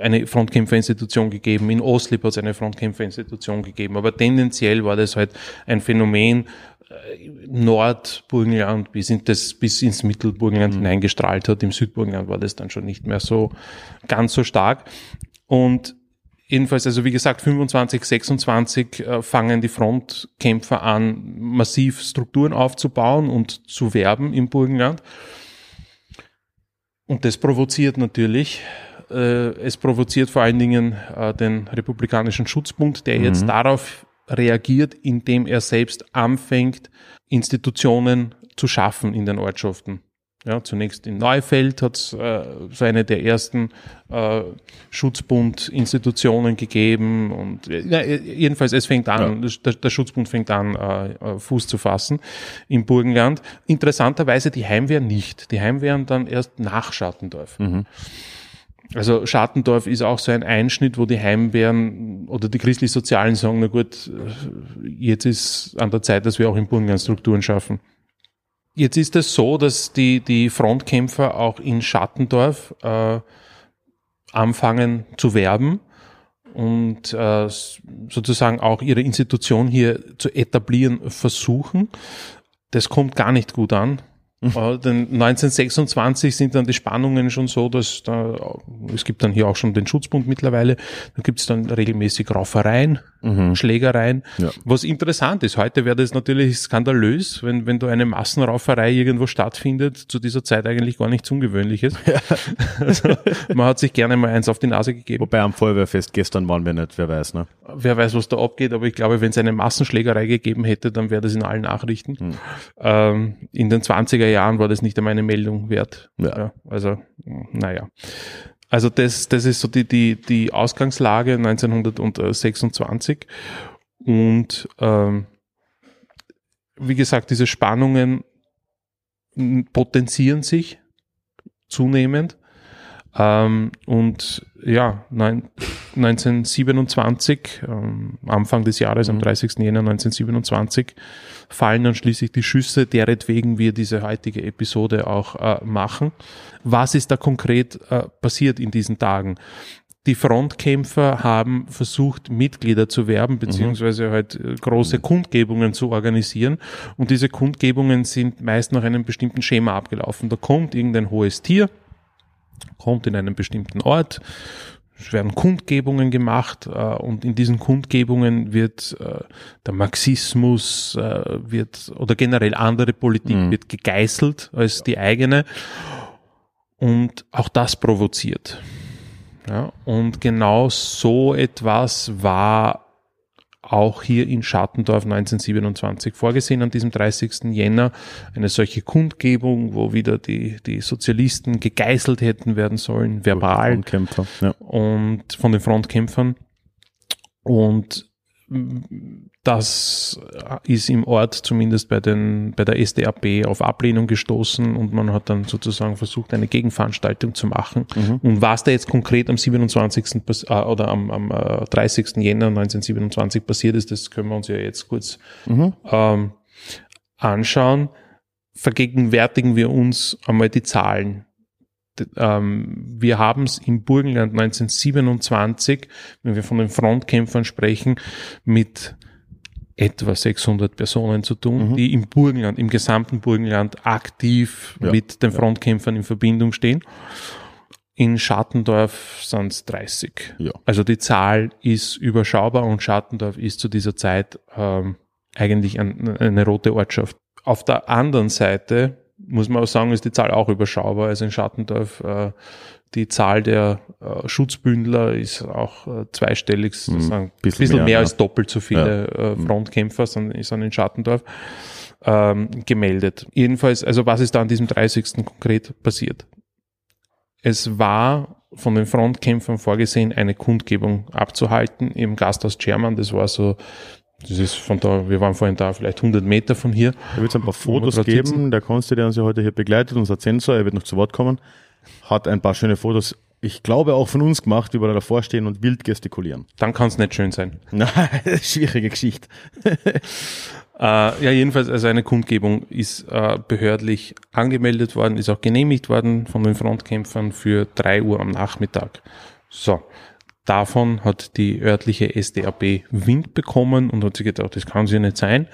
eine Frontkämpferinstitution gegeben, in Oslip hat es eine Frontkämpferinstitution gegeben, aber tendenziell war das halt ein Phänomen, Nordburgenland bis, in das, bis ins Mittelburgenland hineingestrahlt hat. Im Südburgenland war das dann schon nicht mehr so ganz so stark. Und jedenfalls, also wie gesagt, 25, 26 äh, fangen die Frontkämpfer an, massiv Strukturen aufzubauen und zu werben im Burgenland. Und das provoziert natürlich, äh, es provoziert vor allen Dingen äh, den Republikanischen Schutzbund, der jetzt darauf reagiert, indem er selbst anfängt, Institutionen zu schaffen in den Ortschaften. Ja, zunächst in Neufeld hat es äh, so eine der ersten äh, Schutzbund-Institutionen gegeben und äh, ja, jedenfalls es fängt an, der, der Schutzbund fängt an äh, äh, Fuß zu fassen im Burgenland. Interessanterweise die Heimwehr nicht. Die Heimwehren dann erst nach Schattendorf. Also Schattendorf ist auch so ein Einschnitt, wo die Heimwehren oder die christlich-sozialen sagen, na gut, äh, jetzt ist an der Zeit, dass wir auch im Burgenland Strukturen schaffen. Jetzt ist es so, dass die, die Frontkämpfer auch in Schattendorf äh, anfangen zu werben und äh, sozusagen auch ihre Institution hier zu etablieren versuchen. Das kommt gar nicht gut an. Denn 1926 sind dann die Spannungen schon so, dass da, es gibt dann hier auch schon den Schutzbund mittlerweile, da gibt es dann regelmäßig Raufereien, Schlägereien. Ja. Was interessant ist, heute wäre das natürlich skandalös, wenn, wenn da eine Massenrauferei irgendwo stattfindet, zu dieser Zeit eigentlich gar nichts Ungewöhnliches. Also, man hat sich gerne mal eins auf die Nase gegeben. Wobei am Feuerwehrfest gestern waren wir nicht, wer weiß, ne? Wer weiß, was da abgeht, aber ich glaube, wenn es eine Massenschlägerei gegeben hätte, dann wäre das in allen Nachrichten. Hm. Ähm, in den 20er Jahren war das nicht einmal eine Meldung wert. Ja. also, naja. Also das, das ist so die, die, die Ausgangslage 1926. Und ähm, wie gesagt, diese Spannungen potenzieren sich zunehmend. Ähm, und ja, neun, 1927, ähm, Anfang des Jahres, am 30. Jänner 1927, fallen dann schließlich die Schüsse, deretwegen wir diese heutige Episode auch äh, machen. Was ist da konkret äh, passiert in diesen Tagen? Die Frontkämpfer haben versucht, Mitglieder zu werben, beziehungsweise halt äh, große Kundgebungen zu organisieren. Und diese Kundgebungen sind meist nach einem bestimmten Schema abgelaufen. Da kommt irgendein hohes Tier, kommt in einen bestimmten Ort, es werden Kundgebungen gemacht äh, und in diesen Kundgebungen wird äh, der Marxismus äh, wird oder generell andere Politik Mhm. wird gegeißelt als die eigene und auch das provoziert. Ja, und genau so etwas war auch hier in Schattendorf 1927 vorgesehen an diesem 30. Jänner. Eine solche Kundgebung, wo wieder die, die Sozialisten gegeißelt hätten werden sollen, verbal Kämpfer. Ja. und von den Frontkämpfern. Und das ist im Ort zumindest bei, den, bei der SDAP auf Ablehnung gestoßen und man hat dann sozusagen versucht, eine Gegenveranstaltung zu machen. Und was da jetzt konkret am 27. pass- äh, oder am, am äh, 30. Jänner 1927 passiert ist, das können wir uns ja jetzt kurz ähm, anschauen. Vergegenwärtigen wir uns einmal die Zahlen. Ähm, wir haben es im Burgenland 1927, wenn wir von den Frontkämpfern sprechen, mit etwa 600 Personen zu tun, die im Burgenland, im gesamten Burgenland aktiv Ja, mit den Frontkämpfern in Verbindung stehen. In Schattendorf sind es 30. Ja. Also die Zahl ist überschaubar und Schattendorf ist zu dieser Zeit ähm, eigentlich ein, eine rote Ortschaft. Auf der anderen Seite muss man auch sagen, ist die Zahl auch überschaubar. Also in Schattendorf äh, die Zahl der äh, Schutzbündler ist auch äh, zweistellig, sozusagen ein bisschen bisschen, mehr, mehr, ja. als doppelt so viele äh, Frontkämpfer sind, sind in Schattendorf ähm, gemeldet. Jedenfalls, also was ist da an diesem 30. konkret passiert? Es war von den Frontkämpfern vorgesehen, eine Kundgebung abzuhalten im Gasthaus German. Das war so, das ist von da, wir waren vorhin da, vielleicht 100 Meter von hier. Da wird es ein paar Fotos geben. Der Konsti, der uns ja heute hier begleitet, unser Zensor, er wird noch zu Wort kommen, hat ein paar schöne Fotos, ich glaube auch von uns gemacht, wie wir da davor stehen und wild gestikulieren. Dann kann es nicht schön sein. Nein, schwierige Geschichte. Äh, ja, jedenfalls, also eine Kundgebung ist äh, behördlich angemeldet worden, ist auch genehmigt worden von den Frontkämpfern für drei Uhr am Nachmittag. So. Davon hat die örtliche SDAP Wind bekommen und hat sich gedacht, das kann ja nicht sein.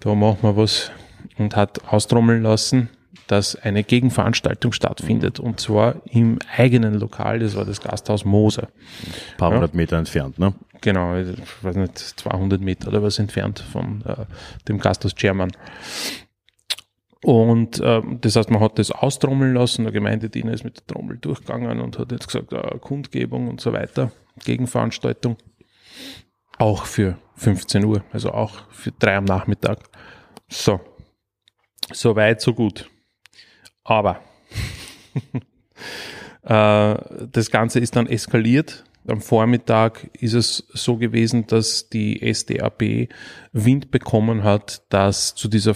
Da machen wir was und hat austrommeln lassen, dass eine Gegenveranstaltung stattfindet und zwar im eigenen Lokal, das war das Gasthaus Moser. Ein paar hundert Meter entfernt, ne? Genau, ich weiß nicht, 200 Meter oder was entfernt von äh, dem Gasthaus German. Und ähm, das heißt, man hat das austrommeln lassen, der Gemeindediener ist mit der Trommel durchgegangen und hat jetzt gesagt, äh, Kundgebung und so weiter, Gegenveranstaltung. Auch für 15 Uhr, also auch für drei am Nachmittag. So, so weit, so gut. Aber äh, das Ganze ist dann eskaliert. Am Vormittag ist es so gewesen, dass die SDAP Wind bekommen hat, dass zu dieser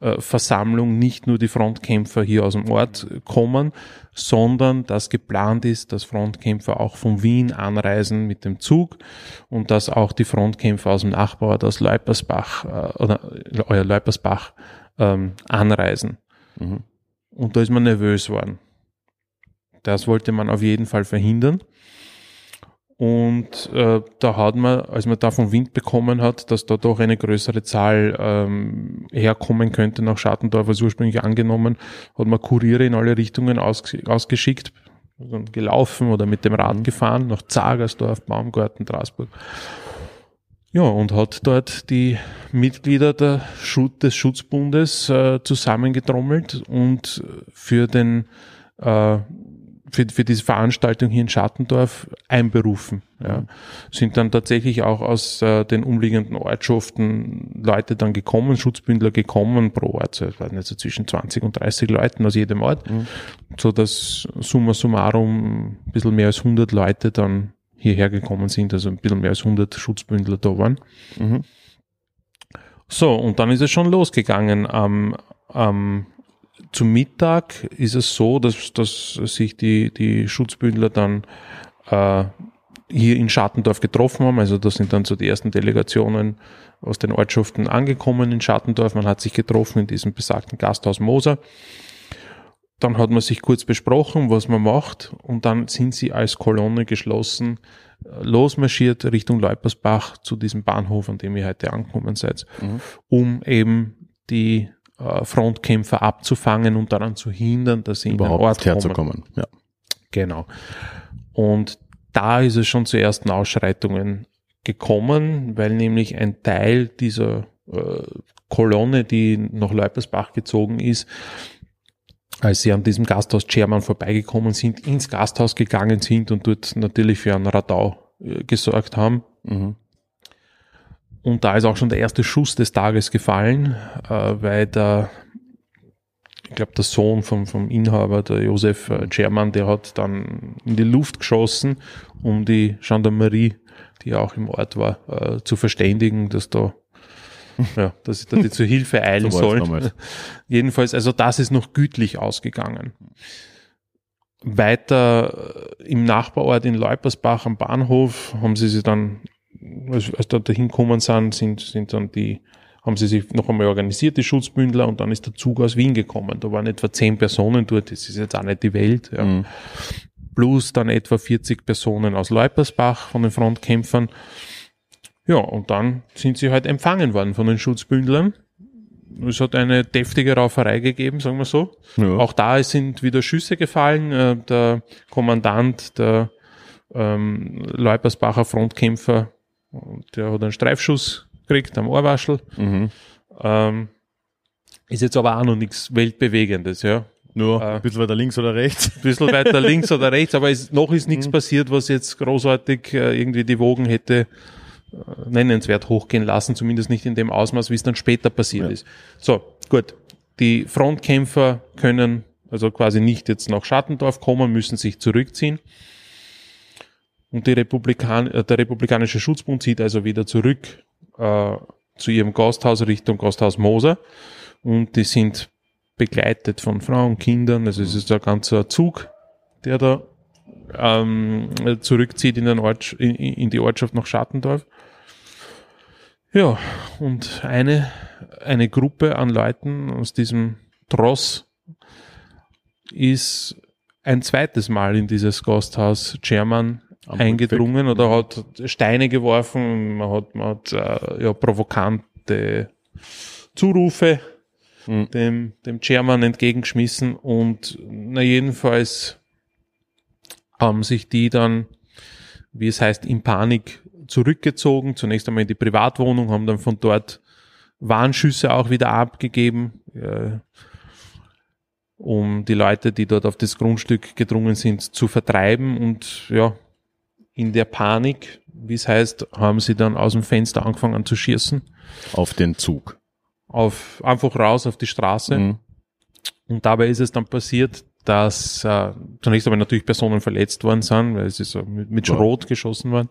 Frontkämpferversammlung nicht nur die Frontkämpfer hier aus dem Ort kommen, sondern dass geplant ist, dass Frontkämpfer auch von Wien anreisen mit dem Zug und dass auch die Frontkämpfer aus dem Nachbarort aus Leupersbach äh, oder euer Leupersbach ähm, anreisen. Und da ist man nervös worden. Das wollte man auf jeden Fall verhindern. Und äh, da hat man, als man davon Wind bekommen hat, dass da doch eine größere Zahl ähm, herkommen könnte nach Schattendorf als ursprünglich angenommen, hat man Kuriere in alle Richtungen aus, ausgeschickt, also gelaufen oder mit dem Rad gefahren nach Zagersdorf, Baumgarten, Straßburg. Ja, und hat dort die Mitglieder der Schut des Schutzbundes äh, zusammengetrommelt und für den äh, für, für diese Veranstaltung hier in Schattendorf einberufen. Ja. Sind dann tatsächlich auch aus äh, den umliegenden Ortschaften Leute dann gekommen, Schutzbündler gekommen pro Ort, so, ich weiß nicht, so zwischen 20 und 30 Leuten aus jedem Ort, so dass summa summarum ein bisschen mehr als 100 Leute dann hierher gekommen sind, also ein bisschen mehr als 100 Schutzbündler da waren. Mhm. So, und dann ist es schon losgegangen. Am, am, zum Mittag ist es so, dass, dass sich die, die Schutzbündler dann äh, hier in Schattendorf getroffen haben. Also da sind dann so die ersten Delegationen aus den Ortschaften angekommen in Schattendorf. Man hat sich getroffen in diesem besagten Gasthaus Moser. Dann hat man sich kurz besprochen, was man macht, und dann sind sie als Kolonne geschlossen äh, losmarschiert Richtung Leupersbach zu diesem Bahnhof, an dem ihr heute angekommen seid, um eben die äh, Frontkämpfer abzufangen und daran zu hindern, dass sie in den Überhaupt Ort kommen. herzukommen. Ja. Genau. Und da ist es schon zu ersten Ausschreitungen gekommen, weil nämlich ein Teil dieser äh, Kolonne, die nach Leupersbach gezogen ist, als sie an diesem Gasthaus Schermann vorbeigekommen sind, ins Gasthaus gegangen sind und dort natürlich für einen Radau äh, gesorgt haben. Mhm. Und da ist auch schon der erste Schuss des Tages gefallen, äh, weil der, ich glaube, der Sohn vom, vom Inhaber, der Josef äh, Schermann, der hat dann in die Luft geschossen, um die Gendarmerie, die auch im Ort war, äh, zu verständigen, dass da ja, dass, dass die zur Hilfe eilen So sollen. Jedenfalls, also das ist noch gütlich ausgegangen. Weiter äh, im Nachbarort in Leupersbach am Bahnhof haben sie sich dann, als, als da dahin gekommen sind, sind, sind dann die, haben sie sich noch einmal organisiert, die Schutzbündler, und dann ist der Zug aus Wien gekommen. Da waren etwa zehn Personen dort, das ist jetzt auch nicht die Welt. Ja. Mhm. Plus dann etwa 40 Personen aus Leupersbach von den Frontkämpfern. Ja, und dann sind sie halt empfangen worden von den Schutzbündlern. Es hat eine deftige Rauferei gegeben, sagen wir so. Ja. Auch da sind wieder Schüsse gefallen. Äh, Der Kommandant der ähm, Leupersbacher Frontkämpfer, der hat einen Streifschuss gekriegt am Ohrwaschel. Mhm. Ähm, ist jetzt aber auch noch nichts Weltbewegendes, ja. Nur Äh, ein bisschen weiter links oder rechts. Ein bisschen weiter links oder rechts, aber es, noch ist nichts passiert, was jetzt großartig äh, irgendwie die Wogen hätte äh, nennenswert hochgehen lassen, zumindest nicht in dem Ausmaß, wie es dann später passiert Ja. ist. So, gut. Die Frontkämpfer können also quasi nicht jetzt nach Schattendorf kommen, müssen sich zurückziehen. Und die Republikan äh, der Republikanische Schutzbund zieht also wieder zurück äh, zu ihrem Gasthaus Richtung Gasthaus Moser. Und die sind begleitet von Frauen, Kindern. Also es ist ein ganzer Zug, der da ähm, zurückzieht in, den Ort, in, in die Ortschaft nach Schattendorf. Ja, und eine, eine Gruppe an Leuten aus diesem Tross ist ein zweites Mal in dieses Gasthaus German Eingedrungen oder hat Steine geworfen, man hat, man hat äh, ja, provokante Zurufe Mhm. dem, dem Chairman entgegengeschmissen und na jedenfalls haben sich die dann, wie es heißt, in Panik zurückgezogen, zunächst einmal in die Privatwohnung, haben dann von dort Warnschüsse auch wieder abgegeben, äh, um die Leute, die dort auf das Grundstück gedrungen sind, zu vertreiben. Und ja, in der Panik, wie es heißt, haben sie dann aus dem Fenster angefangen zu schießen, Auf den Zug. auf, einfach raus auf die Straße. Mhm. Und dabei ist es dann passiert, dass äh, zunächst einmal natürlich Personen verletzt worden sind, weil sie so mit, mit Ja. Schrot geschossen waren.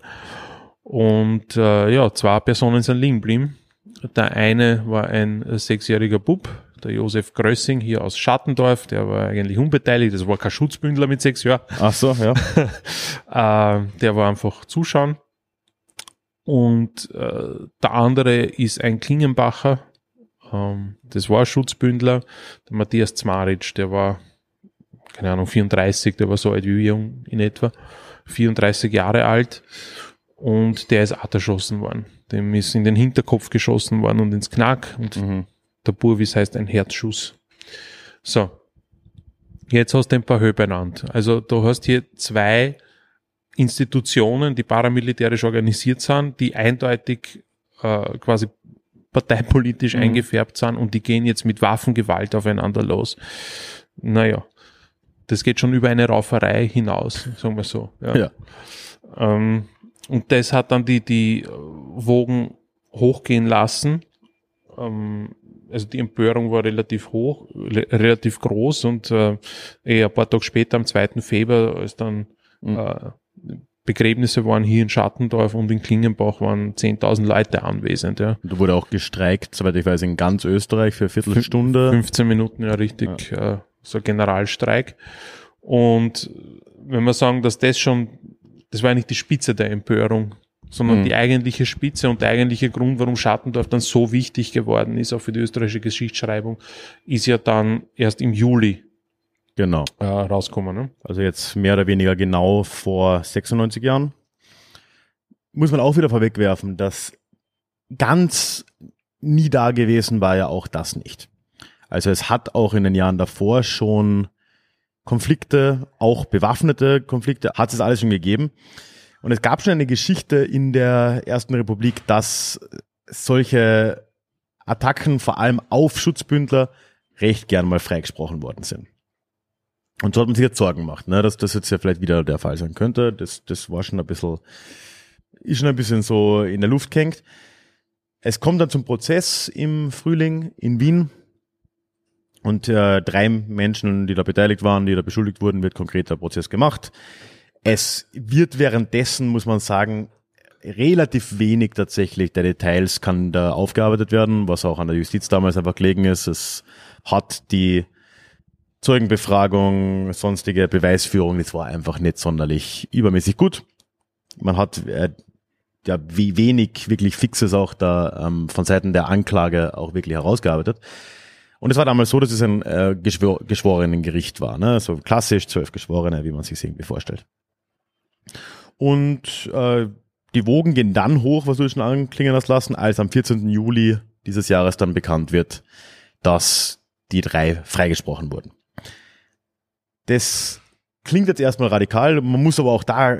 Und äh, ja, zwei Personen sind liegen geblieben. Der eine war ein äh, sechsjähriger Bub, der Josef Grössing hier aus Schattendorf, der war eigentlich unbeteiligt, das war kein Schutzbündler mit sechs Jahren. Ach so, ja. Äh, der war einfach zuschauen. Und äh, der andere ist ein Klingenbacher. Ähm, das war ein Schutzbündler. Der Matthias Zmaritsch, der war, keine Ahnung, 34, der war so alt wie wir jung in etwa. 34 Jahre alt. Und der ist auch erschossen worden. Dem ist in den Hinterkopf geschossen worden und ins Knack. Und Mhm. Der Bur, wie es heißt, ein Herzschuss. So. Jetzt hast du ein paar Höhe benannt. Also du hast hier zwei Institutionen, die paramilitärisch organisiert sind, die eindeutig äh, quasi parteipolitisch Mhm. eingefärbt sind und die gehen jetzt mit Waffengewalt aufeinander los. Naja, das geht schon über eine Rauferei hinaus, sagen wir so. Ja. Ähm, und das hat dann die, die Wogen hochgehen lassen. Ähm, also die Empörung war relativ hoch, relativ groß und äh, eh ein paar Tage später, am 2. Februar, als dann Mhm. äh, Begräbnisse waren hier in Schattendorf und in Klingenbach waren 10.000 Leute anwesend. Ja. Da wurde auch gestreikt, soweit ich weiß, in ganz Österreich für eine Viertelstunde. 15 Minuten, ja richtig, äh, so ein Generalstreik. Und wenn wir sagen, dass das schon, das war nicht die Spitze der Empörung, sondern Mhm. die eigentliche Spitze und der eigentliche Grund, warum Schattendorf dann so wichtig geworden ist, auch für die österreichische Geschichtsschreibung, ist ja dann erst im Juli Genau. äh, rausgekommen. Ne? Also jetzt mehr oder weniger genau vor 96 Jahren. Muss man auch wieder vorwegwerfen, dass ganz nie da gewesen war ja auch das nicht. Also es hat auch in den Jahren davor schon Konflikte, auch bewaffnete Konflikte, hat es alles schon gegeben. Und es gab schon eine Geschichte in der Ersten Republik, dass solche Attacken vor allem auf Schutzbündler recht gern mal freigesprochen worden sind. Und so hat man sich jetzt Sorgen gemacht, ne, dass das jetzt ja vielleicht wieder der Fall sein könnte. Das, das war schon ein bisschen, ist schon ein bisschen so in der Luft gehängt. Es kommt dann zum Prozess im Frühling in Wien. Und äh, drei Menschen, die da beteiligt waren, die da beschuldigt wurden, wird konkreter Prozess gemacht. Es wird währenddessen, muss man sagen, relativ wenig tatsächlich der Details kann da aufgearbeitet werden, was auch an der Justiz damals einfach gelegen ist. Es hat die Zeugenbefragung, sonstige Beweisführung, das war einfach nicht sonderlich übermäßig gut. Man hat äh, ja wie wenig wirklich Fixes auch da ähm, von Seiten der Anklage auch wirklich herausgearbeitet. Und es war damals so, dass es ein äh, Geschwor Geschworenengericht war, ne? so klassisch zwölf Geschworene, wie man sich irgendwie vorstellt. Und äh, die Wogen gehen dann hoch, was du schon anklingen hast lassen, als am 14. Juli dieses Jahres dann bekannt wird, dass die drei freigesprochen wurden. Das klingt jetzt erstmal radikal, man muss aber auch da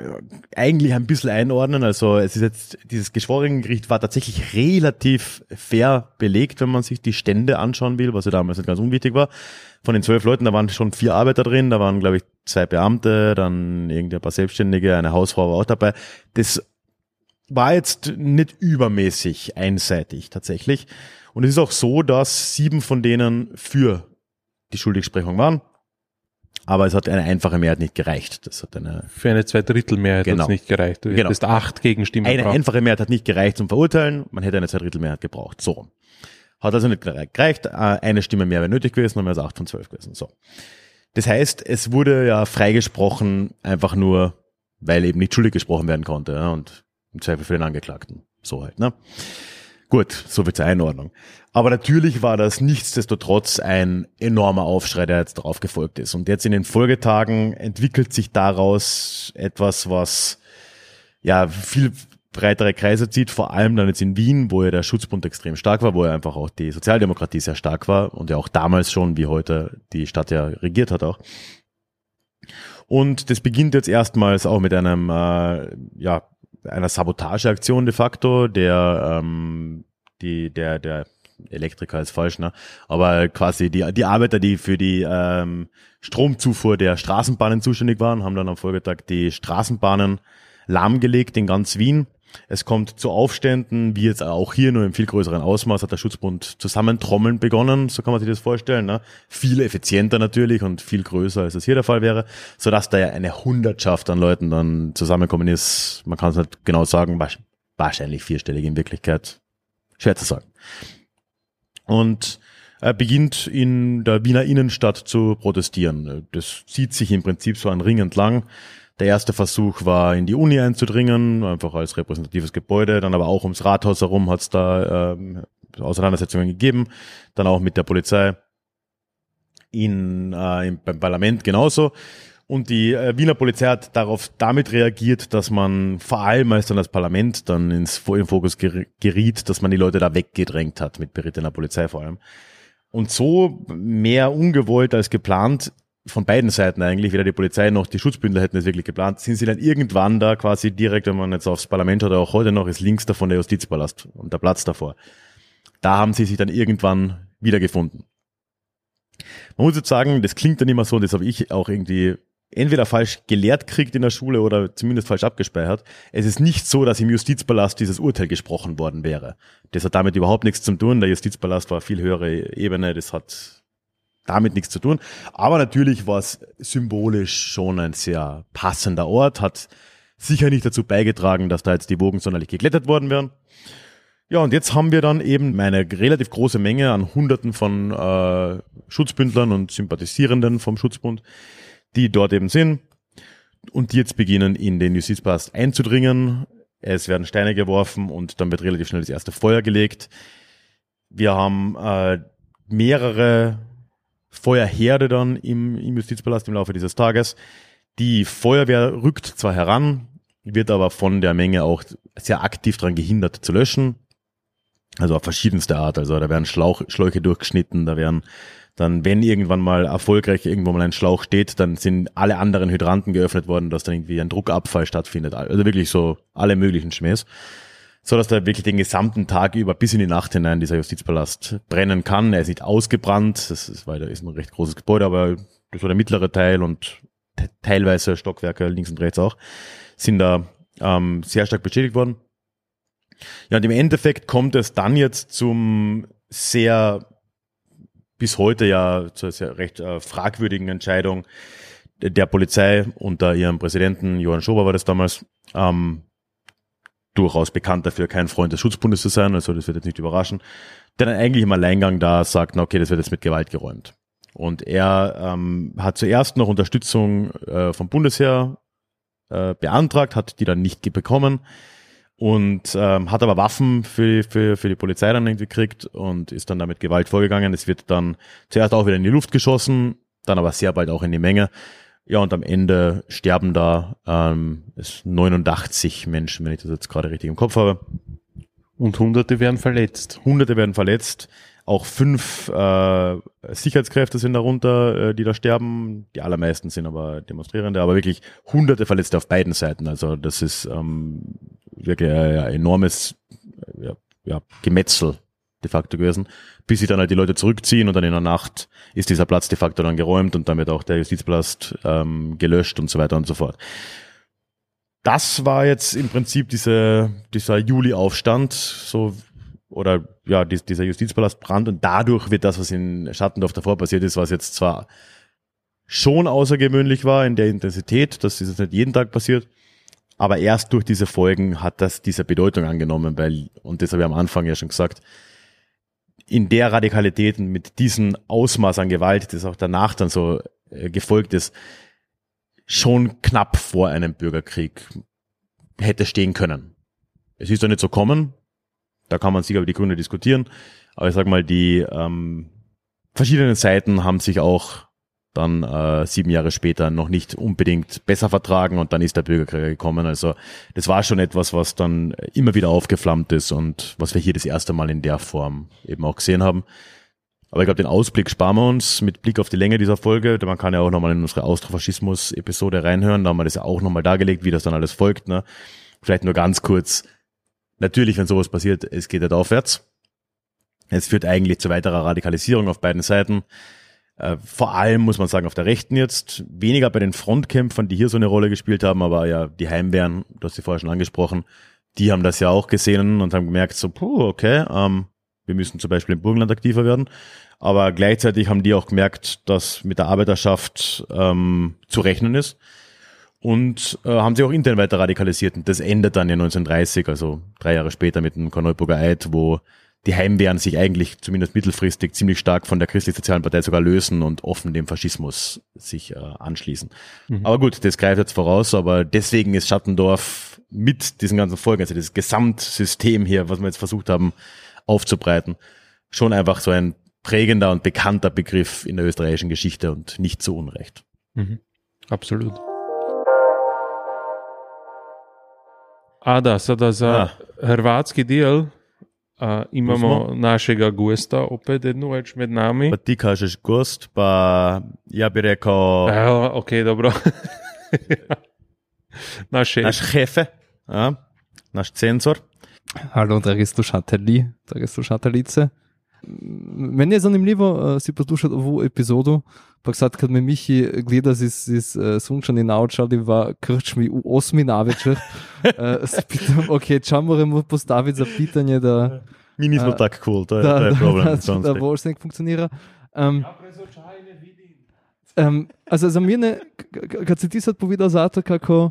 eigentlich ein bisschen einordnen. Also es ist jetzt, dieses Geschworenengericht war tatsächlich relativ fair belegt, wenn man sich die Stände anschauen will, was ja damals nicht ganz unwichtig war. Von den zwölf Leuten, da waren schon vier Arbeiter drin, da waren, glaube ich, zwei Beamte, dann irgendwie ein paar Selbstständige, eine Hausfrau war auch dabei. Das war jetzt nicht übermäßig einseitig tatsächlich. Und es ist auch so, dass sieben von denen für die Schuldigsprechung waren. Aber es hat eine einfache Mehrheit nicht gereicht. Das hat eine, Für eine Zweidrittelmehrheit Genau. hat es nicht gereicht. Du Genau. hättest acht Gegenstimmen eine gebraucht. einfache Mehrheit hat nicht gereicht zum Verurteilen. Man hätte eine Zweidrittelmehrheit gebraucht. So. Hat also nicht gereicht. Äh, Eine Stimme mehr wäre nötig gewesen, dann wäre es acht von zwölf gewesen. So. Das heißt, es wurde ja freigesprochen, einfach nur, weil eben nicht schuldig gesprochen werden konnte. Ja, und im Zweifel für den Angeklagten. So halt, ne? Gut, so viel zur Einordnung. Aber natürlich war das nichtsdestotrotz ein enormer Aufschrei, der jetzt darauf gefolgt ist. Und jetzt in den Folgetagen entwickelt sich daraus etwas, was ja viel breitere Kreise zieht, vor allem dann jetzt in Wien, wo ja der Schutzbund extrem stark war, wo ja einfach auch die Sozialdemokratie sehr stark war und ja auch damals schon, wie heute die Stadt ja regiert hat auch. Und das beginnt jetzt erstmals auch mit einem, äh, ja, einer Sabotageaktion de facto, der, ähm, die, der, der Elektriker ist falsch, ne? Aber quasi die, die Arbeiter, die für die ähm, Stromzufuhr der Straßenbahnen zuständig waren, haben dann am Folgetag die Straßenbahnen lahmgelegt in ganz Wien. Es kommt zu Aufständen, wie jetzt auch hier, nur im viel größeren Ausmaß hat der Schutzbund zusammentrommeln begonnen, so kann man sich das vorstellen. Ne? Viel effizienter natürlich und viel größer, als es hier der Fall wäre, sodass da ja eine Hundertschaft an Leuten dann zusammenkommen ist. Man kann es nicht genau sagen, wahrscheinlich vierstellig in Wirklichkeit. Schwer zu sagen. Und er beginnt in der Wiener Innenstadt zu protestieren. Das zieht sich im Prinzip so ein Ring entlang. Der erste Versuch war, in die Uni einzudringen, einfach als repräsentatives Gebäude. Dann aber auch ums Rathaus herum hat es da ähm, Auseinandersetzungen gegeben. Dann auch mit der Polizei. In, äh, im, beim Parlament genauso. Und die äh, Wiener Polizei hat darauf damit reagiert, dass man vor allem, als dann das Parlament dann ins im Fokus ger- geriet, dass man die Leute da weggedrängt hat, mit berittener Polizei vor allem. Und so mehr ungewollt als geplant, von beiden Seiten eigentlich, weder die Polizei noch die Schutzbündler hätten es wirklich geplant, sind sie dann irgendwann da quasi direkt, wenn man jetzt aufs Parlament oder auch heute noch, ist links davon der Justizpalast und der Platz davor. Da haben sie sich dann irgendwann wiedergefunden. Man muss jetzt sagen, das klingt dann immer so, und das habe ich auch irgendwie entweder falsch gelehrt kriegt in der Schule oder zumindest falsch abgespeichert. Es ist nicht so, dass im Justizpalast dieses Urteil gesprochen worden wäre. Das hat damit überhaupt nichts zu tun. Der Justizpalast war viel höhere Ebene. Das hat damit nichts zu tun. Aber natürlich war es symbolisch schon ein sehr passender Ort, hat sicher nicht dazu beigetragen, dass da jetzt die Wogen sonderlich geglättet worden wären. Ja, und jetzt haben wir dann eben eine relativ große Menge an Hunderten von äh, Schutzbündlern und Sympathisierenden vom Schutzbund, die dort eben sind und die jetzt beginnen, in den Justizpalast einzudringen. Es werden Steine geworfen und dann wird relativ schnell das erste Feuer gelegt. Wir haben äh, mehrere Feuerherde dann im, im Justizpalast im Laufe dieses Tages. Die Feuerwehr rückt zwar heran, wird aber von der Menge auch sehr aktiv daran gehindert zu löschen. Also auf verschiedenste Art. Also da werden Schlauch, Schläuche durchgeschnitten, da werden dann wenn irgendwann mal erfolgreich irgendwo mal ein Schlauch steht, dann sind alle anderen Hydranten geöffnet worden, dass dann irgendwie ein Druckabfall stattfindet. Also wirklich so alle möglichen Schmähs. So dass da wirklich den gesamten Tag über bis in die Nacht hinein dieser Justizpalast brennen kann. Er ist nicht ausgebrannt, das ist, weil da ist ein recht großes Gebäude, aber das war der mittlere Teil und te teilweise Stockwerke links und rechts auch, sind da ähm, sehr stark beschädigt worden. Ja, und im Endeffekt kommt es dann jetzt zum sehr bis heute ja zur sehr recht äh, fragwürdigen Entscheidung der Polizei unter ihrem Präsidenten, Johann Schober war das damals, ähm, durchaus bekannt dafür, kein Freund des Schutzbundes zu sein, also das wird jetzt nicht überraschen, der dann eigentlich im Alleingang da sagt, na okay, das wird jetzt mit Gewalt geräumt. Und er ähm, hat zuerst noch Unterstützung äh, vom Bundesheer äh, beantragt, hat die dann nicht bekommen und ähm, hat aber Waffen für, für, für die Polizei dann irgendwie gekriegt und ist dann damit Gewalt vorgegangen. Es wird dann zuerst auch wieder in die Luft geschossen, dann aber sehr bald auch in die Menge. Ja, und am Ende sterben da ähm, es 89 Menschen, wenn ich das jetzt gerade richtig im Kopf habe. Und Hunderte werden verletzt. Hunderte werden verletzt. Auch fünf äh, Sicherheitskräfte sind darunter, äh, die da sterben. Die allermeisten sind aber Demonstrierende, aber wirklich Hunderte Verletzte auf beiden Seiten. Also das ist ähm, wirklich ein, ein enormes ja, ja, Gemetzel de facto gewesen, bis sich dann halt die Leute zurückziehen und dann in der Nacht ist dieser Platz de facto dann geräumt und damit auch der Justizpalast ähm, gelöscht und so weiter und so fort. Das war jetzt im Prinzip diese, dieser Juli-Aufstand, so oder ja, dies, dieser Justizpalastbrand und dadurch wird das, was in Schattendorf davor passiert ist, was jetzt zwar schon außergewöhnlich war in der Intensität, das ist jetzt nicht jeden Tag passiert, aber erst durch diese Folgen hat das diese Bedeutung angenommen, weil, und das habe ich am Anfang ja schon gesagt, in der Radikalität und mit diesem Ausmaß an Gewalt, das auch danach dann so äh, gefolgt ist, schon knapp vor einem Bürgerkrieg hätte stehen können. Es ist doch nicht so kommen, da kann man sicher über die Gründe diskutieren. Aber ich sag mal, die ähm, verschiedenen Seiten haben sich auch dann äh, sieben Jahre später noch nicht unbedingt besser vertragen und dann ist der Bürgerkrieg gekommen. Also das war schon etwas, was dann immer wieder aufgeflammt ist und was wir hier das erste Mal in der Form eben auch gesehen haben. Aber ich glaube, den Ausblick sparen wir uns mit Blick auf die Länge dieser Folge. Man kann ja auch nochmal in unsere Austrofaschismus-Episode reinhören. Da haben wir das ja auch nochmal dargelegt, wie das dann alles folgt. Ne? Vielleicht nur ganz kurz Natürlich, wenn sowas passiert, es geht nicht aufwärts. Es führt eigentlich zu weiterer Radikalisierung auf beiden Seiten. Äh, vor allem muss man sagen, auf der Rechten jetzt, weniger bei den Frontkämpfern, die hier so eine Rolle gespielt haben, aber ja, die Heimwehren, du hast sie vorher schon angesprochen, die haben das ja auch gesehen und haben gemerkt, so, puh, okay, ähm, wir müssen zum Beispiel im Burgenland aktiver werden. Aber gleichzeitig haben die auch gemerkt, dass mit der Arbeiterschaft ähm, zu rechnen ist und äh, haben sich auch intern weiter radikalisiert. Und das endet dann ja 1930, also drei Jahre später mit dem Korneuburger Eid, wo die Heimwehren sich eigentlich zumindest mittelfristig ziemlich stark von der christlich-sozialen Partei sogar lösen und offen dem Faschismus sich äh, anschließen. Mhm. Aber gut, das greift jetzt voraus, aber deswegen ist Schattendorf mit diesen ganzen Folgen, also das Gesamtsystem hier, was wir jetzt versucht haben aufzubreiten, schon einfach so ein prägender und bekannter Begriff in der österreichischen Geschichte und nicht zu Unrecht. Mhm. Absolut. A da, sada za A. hrvatski del a, imamo našega gosta opet jednu več med nami. Pa ti kažeš gost, pa ja bi rekel Evo, ok, dobro. Naš šef. naš hefe, ja, naš cenzor. Halo, dragi slušatelji, drage slušateljice. Meni je zanimivo uh, si poslušati ovu epizodo, pa sad kad me Mihi gleda z, z uh, sunčani naočali v krčmi v osmi na večer, uh, se pitam, ok, ča moramo postaviti za pitanje, da, Mi nismo A, tako cool, to je, da, to je da, problem. da, da sonst. Vollsnake funkcionira. Um, um, also za mene, kad si ti sad povedal zato, kako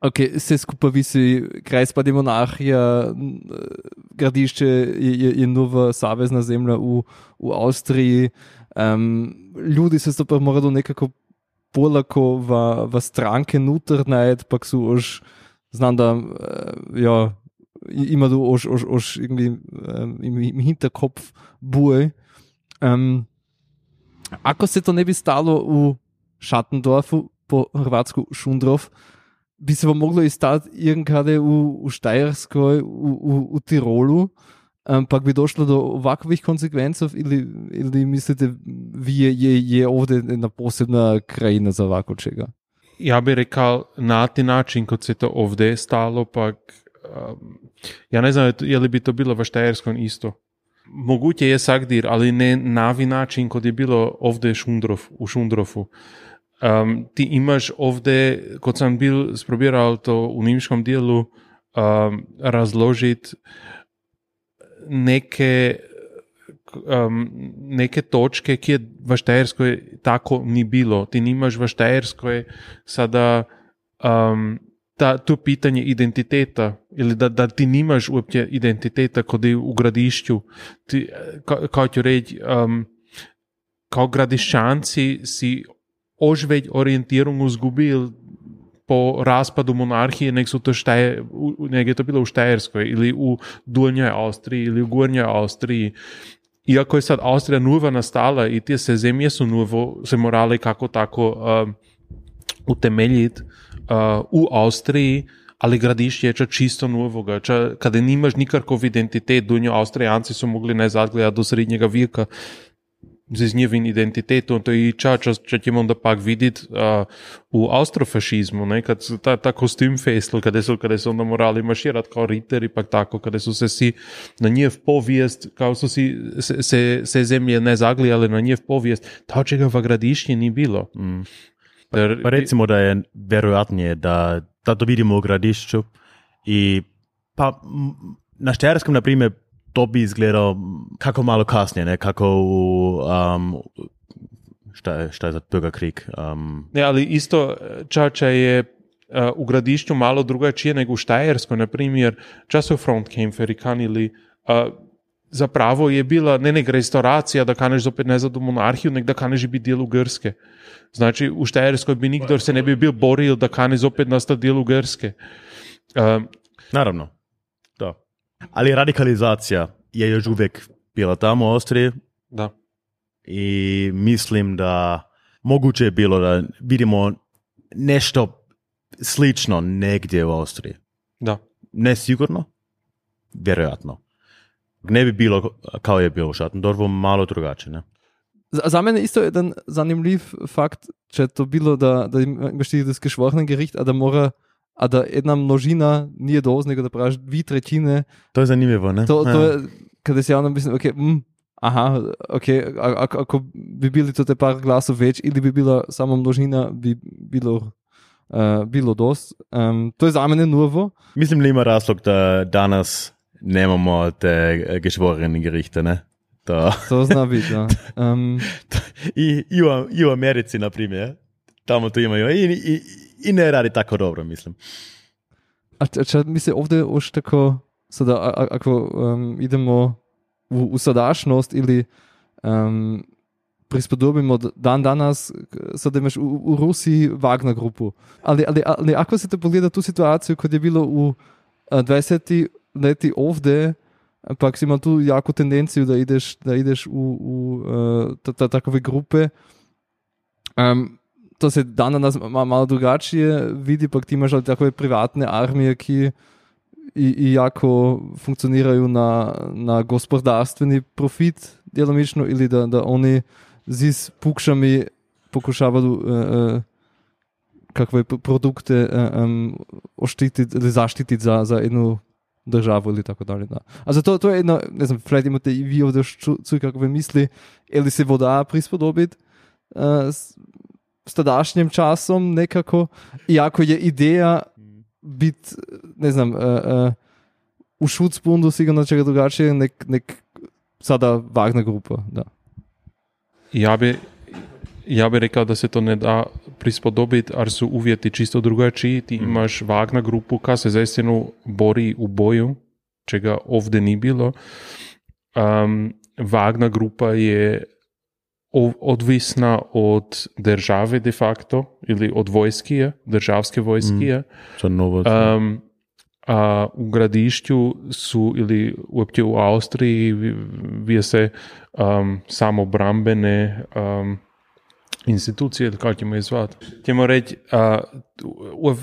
Ok, vse skupaj visi, krajspa demonarhija, n- gradišče je, je, je nova savezna zemlja v, v Avstriji. Um, ljudi se to pa morajo nekako polako v, v stranke nutar najti, pa so už, znam da, äh, ja, i- immer du už, už, už irgendwie ähm, im, im Hinterkopf buje. Um, ako se to ne bi stalo v Schattendorfu, po Hrvatsku Šundrov, bi se pa moglo izstati irgendkade v, v Štajerskoj, v, v, v Tirolu, ampak bi došlo do ovakvih konsekvencev ili, ili mislite vi je, je, je ovdje jedna posebna krajina za ovako čega? Ja bi rekao na ti način kot se to ovdje stalo, pak um, ja ne znam je li bi to bilo v Štajerskom isto. Moguće je sagdir, ali ne navi način kot je bilo ovdje šundrov, u Šundrofu. Um, ti imaš ovdje, kot sam bil sprobiral to u nimškom dijelu, um, razložiti neke, um, neke točke, ki je v Štajerskoj tako ni bilo. Ti nimaš v Štajerskoj sada um, ta, to pitanje identiteta, ili da, da ti nimaš uopće identiteta kod je u gradišću. Ti, ka, ću reći, um, kao gradišćanci si ožveć orijentirung izgubili po raspadu monarhije, nek su to štaje, nek je to bilo u Štajerskoj ili u Donjoj Austriji ili u Gornjoj Austriji. Iako je sad Austrija nova nastala i te se zemlje su novo se morale kako tako um, utemeljiti uh, u Austriji, ali gradišće je ča čisto novoga. Ča, kada nimaš nikakov identitet, Dunjo Austrijanci su mogli ne gledati do srednjega vijeka z njihovim identitetom, to je ča, ča, ča ćemo onda pak vidjeti uh, u austrofašizmu, ne, kad ta, ta kostüm festel, kada su, kada su onda morali maširati kao riteri, pak tako, kada su se si na njih povijest, kao su si se, se, se zemlje ne zaglijale na njih povijest, ta čega v gradišće ni bilo. Mm. Jer- Pa recimo da je vjerojatnije da, da to vidimo u gradišću i pa na Štajerskom, na primjer, to bi izgledalo kako malo kasnije, ne, kako u, um, šta je, šta je za Bürgerkrieg, um, Ne, ali isto Čača je uh, u gradišću malo drugačije nego u Štajerskoj, na primjer, časov frontkämpferi kanili uh, zapravo je bila ne nek restauracija da kaneš zopet nazad u monarhiju, nek da kaneš biti dijelu Grske. Znači, u Štajerskoj bi nikdor se ne bi bil boril da kane zopet nastati dijelu Grske. Um, naravno. Ali radikalizacija je još uvijek bila tamo u Austriji da. i mislim da moguće je bilo da vidimo nešto slično negdje u Austriji. Da. Ne sigurno, vjerojatno. Ne bi bilo kao je bilo u Šatendorfu, malo drugačije. Ne? Za, mene isto jedan zanimljiv fakt, če je to bilo, da, da imaš ti das geschworene Gericht, a da mora, a da jedna množina nije dovolj, nego da praviš dve tretjine, To je zanimljivo, ne? to, to Ja. je, kada si javno mislim, ok, mm, aha, ok, a- ako, ako bi bili to te par glasov več, ili bi bila samo množina, bi bilo, uh, bilo dost. Um, to je za mene novo. Mislim, da ima razlog, da danas nemamo te eh, geschworene Gerichte, ne? To. To zna biti, da. Um, I, i, u, I u Americi, na primjer, tamo to imaju i, i, i ne radi tako dobro, mislim. A če, če mi se ovdje už tako, sada, a, a, ako um, idemo v, v sadašnost ili um, prispodobimo dan danas, sada imaš v, v Rusiji Wagner grupu. Ali, ali, ali ako se te pogleda tu situaciju kot je bilo uh, 20 leti ovdje, ampak si imel tu jako tendenciju da ideš, da ideš v, v uh, ta, ta, takove grupe, um, to se dan danas ma, malo drugačije vidi, pa ti imaš ali takove privatne armije, ki i, i jako funkcioniraju na, na gospodarstveni profit djelomično ili da, da oni z pukšami pokušavaju uh, uh, kakve produkte uh, um, oštititi ili zaštititi za, za jednu državu ili tako dalje. Da. Also to, to je jedno, ne znam, vielleicht imate i vi ovdje ču- čuj kakve misli, ili se voda prispodobiti uh, s, tadašnjim časom nekako, iako je ideja biti, ne znam, uh, uh, u Schutzbundu sigurno čega drugačije, nek, nek sada Wagner grupa, da. Ja bi, ja bi rekao da se to ne da prispodobiti, jer su uvjeti čisto drugačiji. Ti imaš Wagner grupu, ka se zaistinu bori u boju, čega ovdje ni bilo. Um, Wagner grupa je odvisna od države de facto, ili od vojskije, državske vojskije. Za novo. Um, a u gradišću su ili uopće u Austriji vi- vije se um, samo brambene um, institucije, ili kako ćemo je zvati. Ćemo reći, a, u-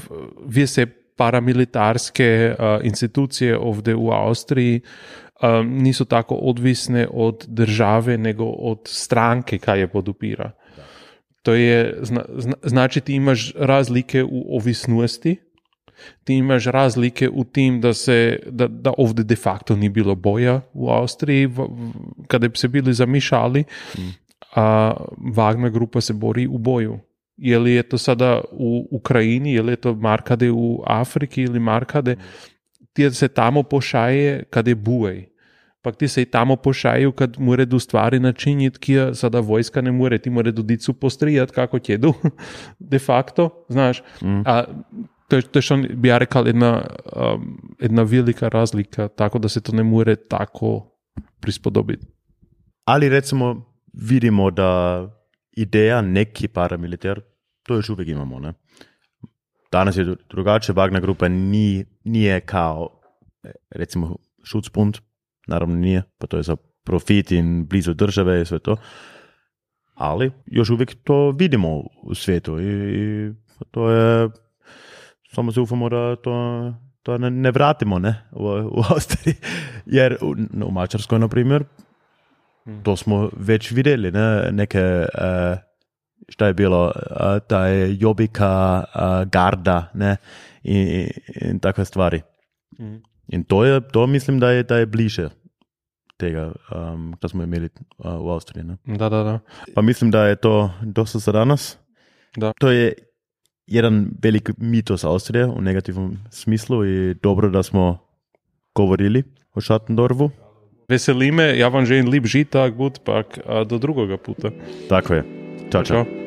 vije se paramilitarske a, institucije ovdje u Austriji um, niso tako odvisne od države, nego od stranke, kaj je podupira. To je, zna, zna, znači ti imaš razlike u ovisnosti, ti imaš razlike u tim da se, da, da ovdje de facto ni bilo boja u Austriji, v, v, kada bi se bili zamišali, a Wagner grupa se bori u boju. Je li je to sada u Ukrajini, je li je to markade u Afriki ili markade, ti se tamo pošaje kad je buej. Pa ti se i tamo pošaju kad more do stvari načiniti, ki je sada vojska ne more, ti more do dicu postrijati kako tjedu, de facto, znaš. A to je, to je što bi ja rekao jedna, um, jedna velika razlika, tako da se to ne more tako prispodobiti. Ali recimo vidimo da ideja neki paramilitar, to još uvijek imamo. Ne? Danas je drugačije, Wagner grupa ni, nije kao e, recimo Schutzbund, naravno nije, pa to je za profit in blizu države i sve to. Ali još uvijek to vidimo u svijetu i, i to je, samo se ufamo da to, to ne, ne vratimo ne, u, u Austriji. Jer u, u Mačarskoj, na primjer, to smo već vidjeli, ne, neke, uh, šta je bilo, uh, ta je Jobika, uh, Garda, ne, i, i, i takve stvari. In to je, to mislim, da je, da je bliže tega, um, kar smo imeli uh, v Avstriji. Ne. Da, da, da. Pa mislim, da je to dosta za danas. Da. To je jedan velik mitos Avstrije u negativnom smislu i dobro da smo govorili o Schattendorfu. Veseli me, ja vam želim lep žitak, bud, pak a, do drugoga puta. Tako je. Čao, čao. Ćao.